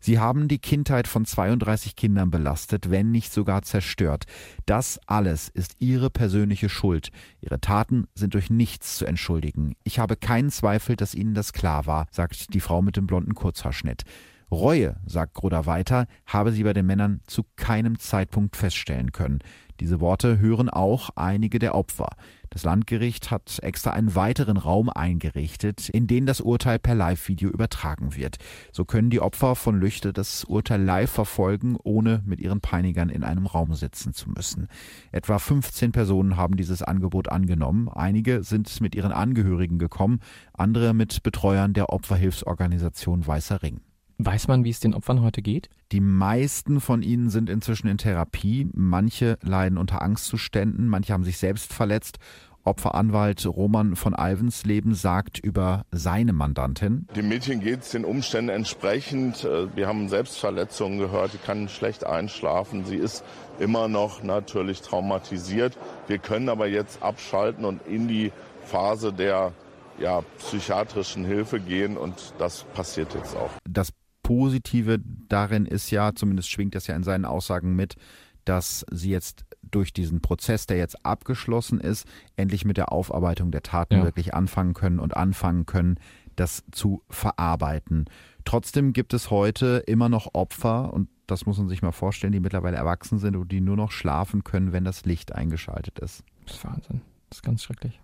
Sie haben die Kindheit von 32 Kindern belastet, wenn nicht sogar zerstört. Das alles ist Ihre persönliche Schuld. Ihre Taten sind durch nichts zu entschuldigen. Ich habe keinen Zweifel, dass Ihnen das klar war, sagt die Frau mit dem blonden Kurzhaarschnitt. Reue, sagt Groda weiter, habe sie bei den Männern zu keinem Zeitpunkt feststellen können. Diese Worte hören auch einige der Opfer. Das Landgericht hat extra einen weiteren Raum eingerichtet, in den das Urteil per Live-Video übertragen wird. So können die Opfer von Lüchte das Urteil live verfolgen, ohne mit ihren Peinigern in einem Raum sitzen zu müssen. Etwa 15 Personen haben dieses Angebot angenommen. Einige sind mit ihren Angehörigen gekommen, andere mit Betreuern der Opferhilfsorganisation Weißer Ring. Weiß man, wie es den Opfern heute geht? Die meisten von ihnen sind inzwischen in Therapie. Manche leiden unter Angstzuständen, manche haben sich selbst verletzt Opferanwalt Roman von Alvensleben sagt über seine Mandantin. Dem Mädchen geht es den Umständen entsprechend. Äh, wir haben Selbstverletzungen gehört, sie kann schlecht einschlafen. Sie ist immer noch natürlich traumatisiert. Wir können aber jetzt abschalten und in die Phase der ja, psychiatrischen Hilfe gehen und das passiert jetzt auch. Das Positive darin ist ja, zumindest schwingt das ja in seinen Aussagen mit, dass sie jetzt durch diesen Prozess, der jetzt abgeschlossen ist, endlich mit der Aufarbeitung der Taten ja. wirklich anfangen können und anfangen können, das zu verarbeiten. Trotzdem gibt es heute immer noch Opfer, und das muss man sich mal vorstellen, die mittlerweile erwachsen sind und die nur noch schlafen können, wenn das Licht eingeschaltet ist. Das ist Wahnsinn. Das ist ganz schrecklich.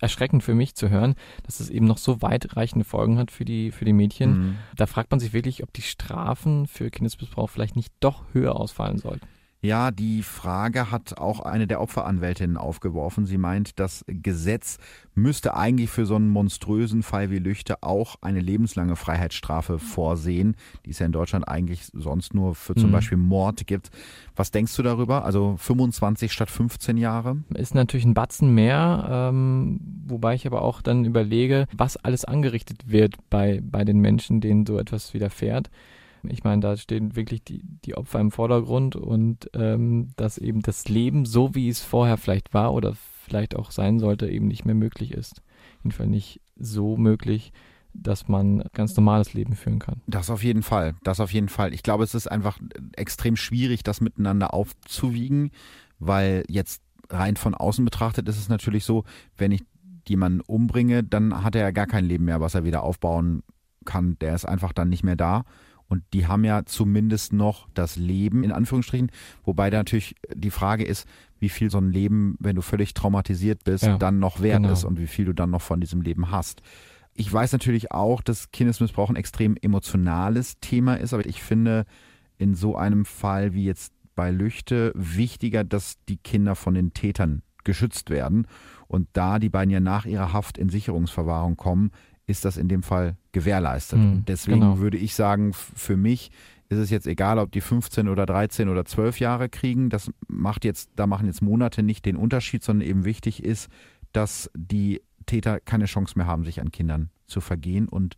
Erschreckend für mich zu hören, dass es eben noch so weitreichende Folgen hat für die, für die Mädchen. Mhm. Da fragt man sich wirklich, ob die Strafen für Kindesmissbrauch vielleicht nicht doch höher ausfallen sollten. Ja, die Frage hat auch eine der Opferanwältinnen aufgeworfen. Sie meint, das Gesetz müsste eigentlich für so einen monströsen Fall wie Lüchte auch eine lebenslange Freiheitsstrafe vorsehen, die es ja in Deutschland eigentlich sonst nur für zum mhm. Beispiel Mord gibt. Was denkst du darüber? Also 25 statt 15 Jahre? Ist natürlich ein Batzen mehr, ähm, wobei ich aber auch dann überlege, was alles angerichtet wird bei, bei den Menschen, denen so etwas widerfährt. Ich meine, da stehen wirklich die, die Opfer im Vordergrund und ähm, dass eben das Leben, so wie es vorher vielleicht war oder vielleicht auch sein sollte, eben nicht mehr möglich ist. Jedenfalls nicht so möglich, dass man ganz normales Leben führen kann. Das auf jeden Fall. Das auf jeden Fall. Ich glaube, es ist einfach extrem schwierig, das miteinander aufzuwiegen, weil jetzt rein von außen betrachtet ist es natürlich so, wenn ich jemanden umbringe, dann hat er ja gar kein Leben mehr, was er wieder aufbauen kann. Der ist einfach dann nicht mehr da. Und die haben ja zumindest noch das Leben, in Anführungsstrichen. Wobei da natürlich die Frage ist, wie viel so ein Leben, wenn du völlig traumatisiert bist, ja, dann noch wert genau. ist und wie viel du dann noch von diesem Leben hast. Ich weiß natürlich auch, dass Kindesmissbrauch ein extrem emotionales Thema ist, aber ich finde in so einem Fall wie jetzt bei Lüchte wichtiger, dass die Kinder von den Tätern geschützt werden. Und da die beiden ja nach ihrer Haft in Sicherungsverwahrung kommen, ist das in dem Fall gewährleistet. Mhm, Deswegen genau. würde ich sagen, für mich ist es jetzt egal, ob die 15 oder 13 oder 12 Jahre kriegen. Das macht jetzt, da machen jetzt Monate nicht den Unterschied, sondern eben wichtig ist, dass die Täter keine Chance mehr haben, sich an Kindern zu vergehen. Und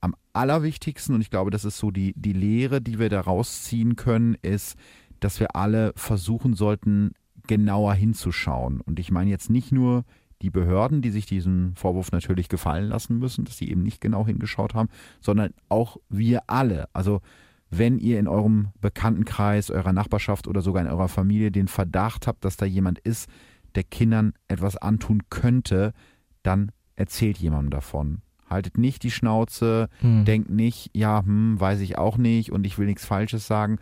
am allerwichtigsten, und ich glaube, das ist so die, die Lehre, die wir da rausziehen können, ist, dass wir alle versuchen sollten, genauer hinzuschauen. Und ich meine jetzt nicht nur die Behörden, die sich diesen Vorwurf natürlich gefallen lassen müssen, dass sie eben nicht genau hingeschaut haben, sondern auch wir alle. Also wenn ihr in eurem Bekanntenkreis, eurer Nachbarschaft oder sogar in eurer Familie den Verdacht habt, dass da jemand ist, der Kindern etwas antun könnte, dann erzählt jemandem davon. Haltet nicht die Schnauze, hm. denkt nicht, ja, hm, weiß ich auch nicht und ich will nichts Falsches sagen.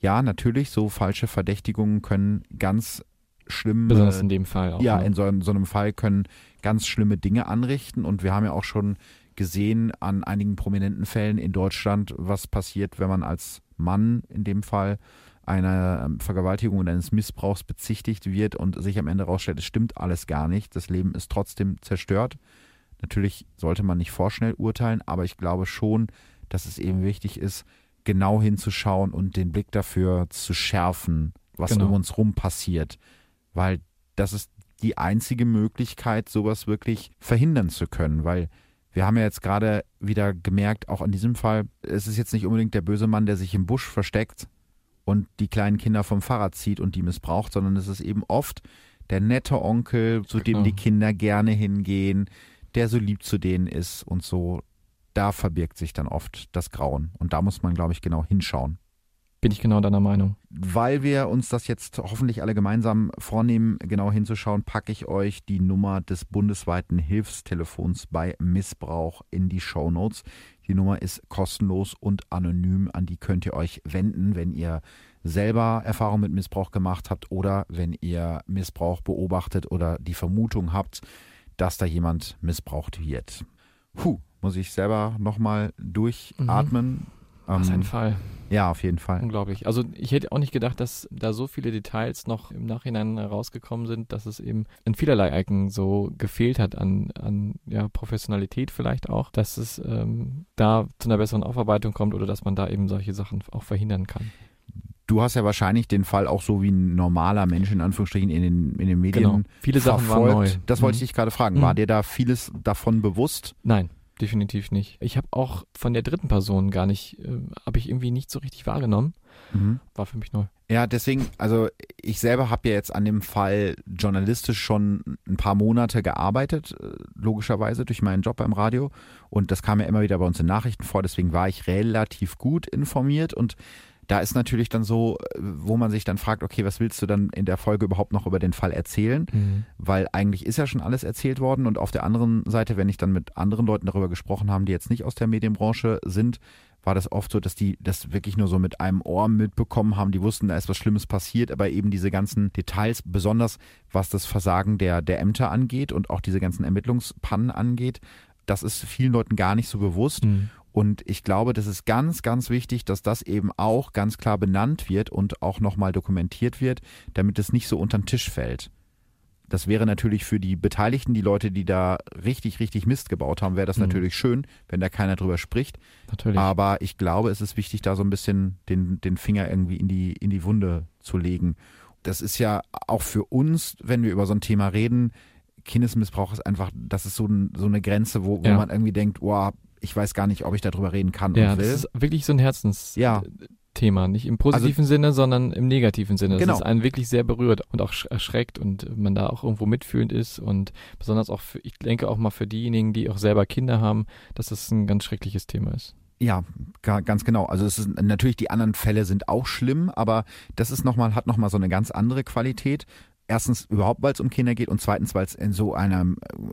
Ja, natürlich, so falsche Verdächtigungen können ganz schlimm. Besonders in dem Fall auch. Ja, ne? in so, in so einem Fall können ganz schlimme Dinge anrichten. Und wir haben ja auch schon gesehen an einigen prominenten Fällen in Deutschland, was passiert, wenn man als Mann in dem Fall einer ähm, Vergewaltigung und eines Missbrauchs bezichtigt wird und sich am Ende rausstellt, es stimmt alles gar nicht. Das Leben ist trotzdem zerstört. Natürlich sollte man nicht vorschnell urteilen, aber ich glaube schon, dass es eben wichtig ist, genau hinzuschauen und den Blick dafür zu schärfen, was genau. um uns rum passiert weil das ist die einzige Möglichkeit, sowas wirklich verhindern zu können, weil wir haben ja jetzt gerade wieder gemerkt, auch in diesem Fall, es ist jetzt nicht unbedingt der böse Mann, der sich im Busch versteckt und die kleinen Kinder vom Fahrrad zieht und die missbraucht, sondern es ist eben oft der nette Onkel, zu genau. dem die Kinder gerne hingehen, der so lieb zu denen ist und so. Da verbirgt sich dann oft das Grauen. Und da muss man, glaube ich, genau hinschauen. Bin ich genau deiner Meinung. Weil wir uns das jetzt hoffentlich alle gemeinsam vornehmen, genau hinzuschauen, packe ich euch die Nummer des bundesweiten Hilfstelefons bei Missbrauch in die Show Notes. Die Nummer ist kostenlos und anonym. An die könnt ihr euch wenden, wenn ihr selber Erfahrung mit Missbrauch gemacht habt oder wenn ihr Missbrauch beobachtet oder die Vermutung habt, dass da jemand missbraucht wird. Puh, muss ich selber nochmal durchatmen. Mhm. Was ein ähm, Fall. Ja, auf jeden Fall. Unglaublich. Also ich hätte auch nicht gedacht, dass da so viele Details noch im Nachhinein rausgekommen sind, dass es eben in vielerlei Ecken so gefehlt hat an, an ja, Professionalität vielleicht auch, dass es ähm, da zu einer besseren Aufarbeitung kommt oder dass man da eben solche Sachen auch verhindern kann. du hast ja wahrscheinlich den Fall auch so wie ein normaler Mensch in Anführungsstrichen in den, in den Medien Genau. Viele Sachen verfolgt. waren neu. Das wollte ich Mhm. dich gerade fragen. Mhm. War dir da vieles davon bewusst? Nein, definitiv nicht. Ich habe auch von der dritten Person gar nicht, äh, habe ich irgendwie nicht so richtig wahrgenommen. Mhm. War für mich neu. Ja, deswegen, also ich selber habe ja jetzt an dem Fall journalistisch schon ein paar Monate gearbeitet, äh, logischerweise durch meinen Job beim Radio. Und das kam ja immer wieder bei uns in Nachrichten vor, deswegen war ich relativ gut informiert und da ist natürlich dann so, wo man sich dann fragt, okay, was willst du dann in der Folge überhaupt noch über den Fall erzählen? Weil eigentlich ist ja schon alles erzählt worden und auf der anderen Seite, wenn ich dann mit anderen Leuten darüber gesprochen habe, die jetzt nicht aus der Medienbranche sind, war das oft so, dass die das wirklich nur so mit einem Ohr mitbekommen haben. Die wussten, da ist was Schlimmes passiert, aber eben diese ganzen Details, besonders was das Versagen der, der Ämter angeht und auch diese ganzen Ermittlungspannen angeht, das ist vielen Leuten gar nicht so bewusst. Mhm. Und ich glaube, das ist ganz, ganz wichtig, dass das eben auch ganz klar benannt wird und auch nochmal dokumentiert wird, damit es nicht so unter den Tisch fällt. Das wäre natürlich für die Beteiligten, die Leute, die da richtig, richtig Mist gebaut haben, wäre das Mhm. natürlich schön, wenn da keiner drüber spricht. Natürlich. Aber ich glaube, es ist wichtig, da so ein bisschen den, den Finger irgendwie in die, in die Wunde zu legen. Das ist ja auch für uns, wenn wir über so ein Thema reden, Kindesmissbrauch ist einfach, das ist so, ein, so eine Grenze, wo, wo Ja. man irgendwie denkt, wow, ich weiß gar nicht, ob ich darüber reden kann ja, und will. das ist wirklich so ein Herzensthema. Ja. Nicht im positiven Sinne, sondern im negativen Sinne. Genau. Das ist einen wirklich sehr berührt und auch sch- erschreckt und man da auch irgendwo mitfühlend ist und besonders auch für, ich denke auch mal für diejenigen, die auch selber Kinder haben, dass das ein ganz schreckliches Thema ist. Ja, ga- ganz genau. Also es ist natürlich die anderen Fälle sind auch schlimm, aber das ist noch mal hat noch mal so eine ganz andere Qualität. Erstens überhaupt, weil es um Kinder geht und zweitens, weil es in so einer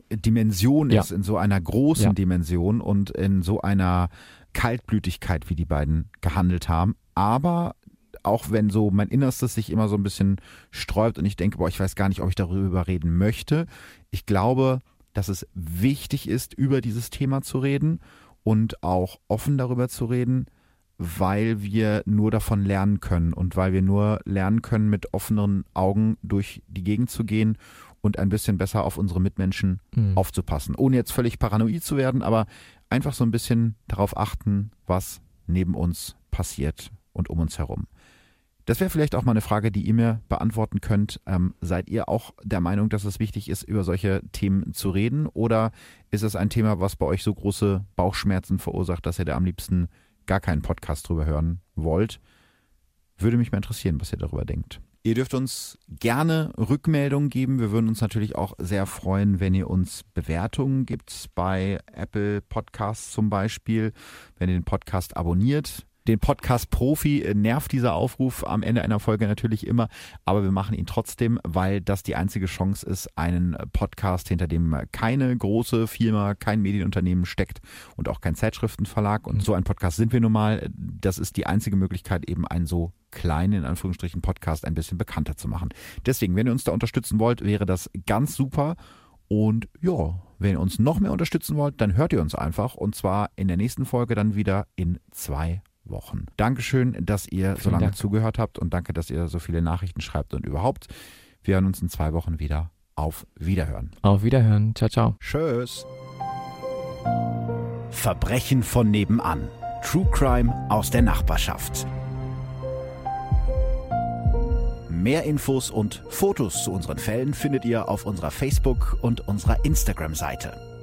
äh, Dimension Ja. ist, in so einer großen Ja. Dimension und in so einer Kaltblütigkeit, wie die beiden gehandelt haben. Aber auch wenn so mein Innerstes sich immer so ein bisschen sträubt und ich denke, boah, ich weiß gar nicht, ob ich darüber reden möchte. Ich glaube, dass es wichtig ist, über dieses Thema zu reden und auch offen darüber zu reden, weil wir nur davon lernen können und weil wir nur lernen können, mit offeneren Augen durch die Gegend zu gehen und ein bisschen besser auf unsere Mitmenschen Mhm. aufzupassen. Ohne jetzt völlig paranoid zu werden, aber einfach so ein bisschen darauf achten, was neben uns passiert und um uns herum. Das wäre vielleicht auch mal eine Frage, die ihr mir beantworten könnt. Ähm, seid ihr auch der Meinung, dass es wichtig ist, über solche Themen zu reden? Oder ist es ein Thema, was bei euch so große Bauchschmerzen verursacht, dass ihr da am liebsten gar keinen Podcast drüber hören wollt? Würde mich mal interessieren, was ihr darüber denkt. Ihr dürft uns gerne Rückmeldungen geben. Wir würden uns natürlich auch sehr freuen, wenn ihr uns Bewertungen gibt bei Apple Podcasts zum Beispiel, wenn ihr den Podcast abonniert. Den Podcast-Profi äh, nervt dieser Aufruf am Ende einer Folge natürlich immer, aber wir machen ihn trotzdem, weil das die einzige Chance ist, einen Podcast, hinter dem keine große Firma, kein Medienunternehmen steckt und auch kein Zeitschriftenverlag. Und so ein Podcast sind wir nun mal. Das ist die einzige Möglichkeit, eben einen so kleinen, in Anführungsstrichen, Podcast ein bisschen bekannter zu machen. Deswegen, wenn ihr uns da unterstützen wollt, wäre das ganz super. Und ja, wenn ihr uns noch mehr unterstützen wollt, dann hört ihr uns einfach. Und zwar in der nächsten Folge dann wieder in zwei Wochen. Dankeschön, dass ihr so Vielen lange Dank. zugehört habt und danke, dass ihr so viele Nachrichten schreibt und überhaupt. Wir hören uns in zwei Wochen wieder. Auf Wiederhören. Auf Wiederhören. Ciao, ciao. Tschüss. Verbrechen von nebenan. True Crime aus der Nachbarschaft. Mehr Infos und Fotos zu unseren Fällen findet ihr auf unserer Facebook- und unserer Instagram-Seite.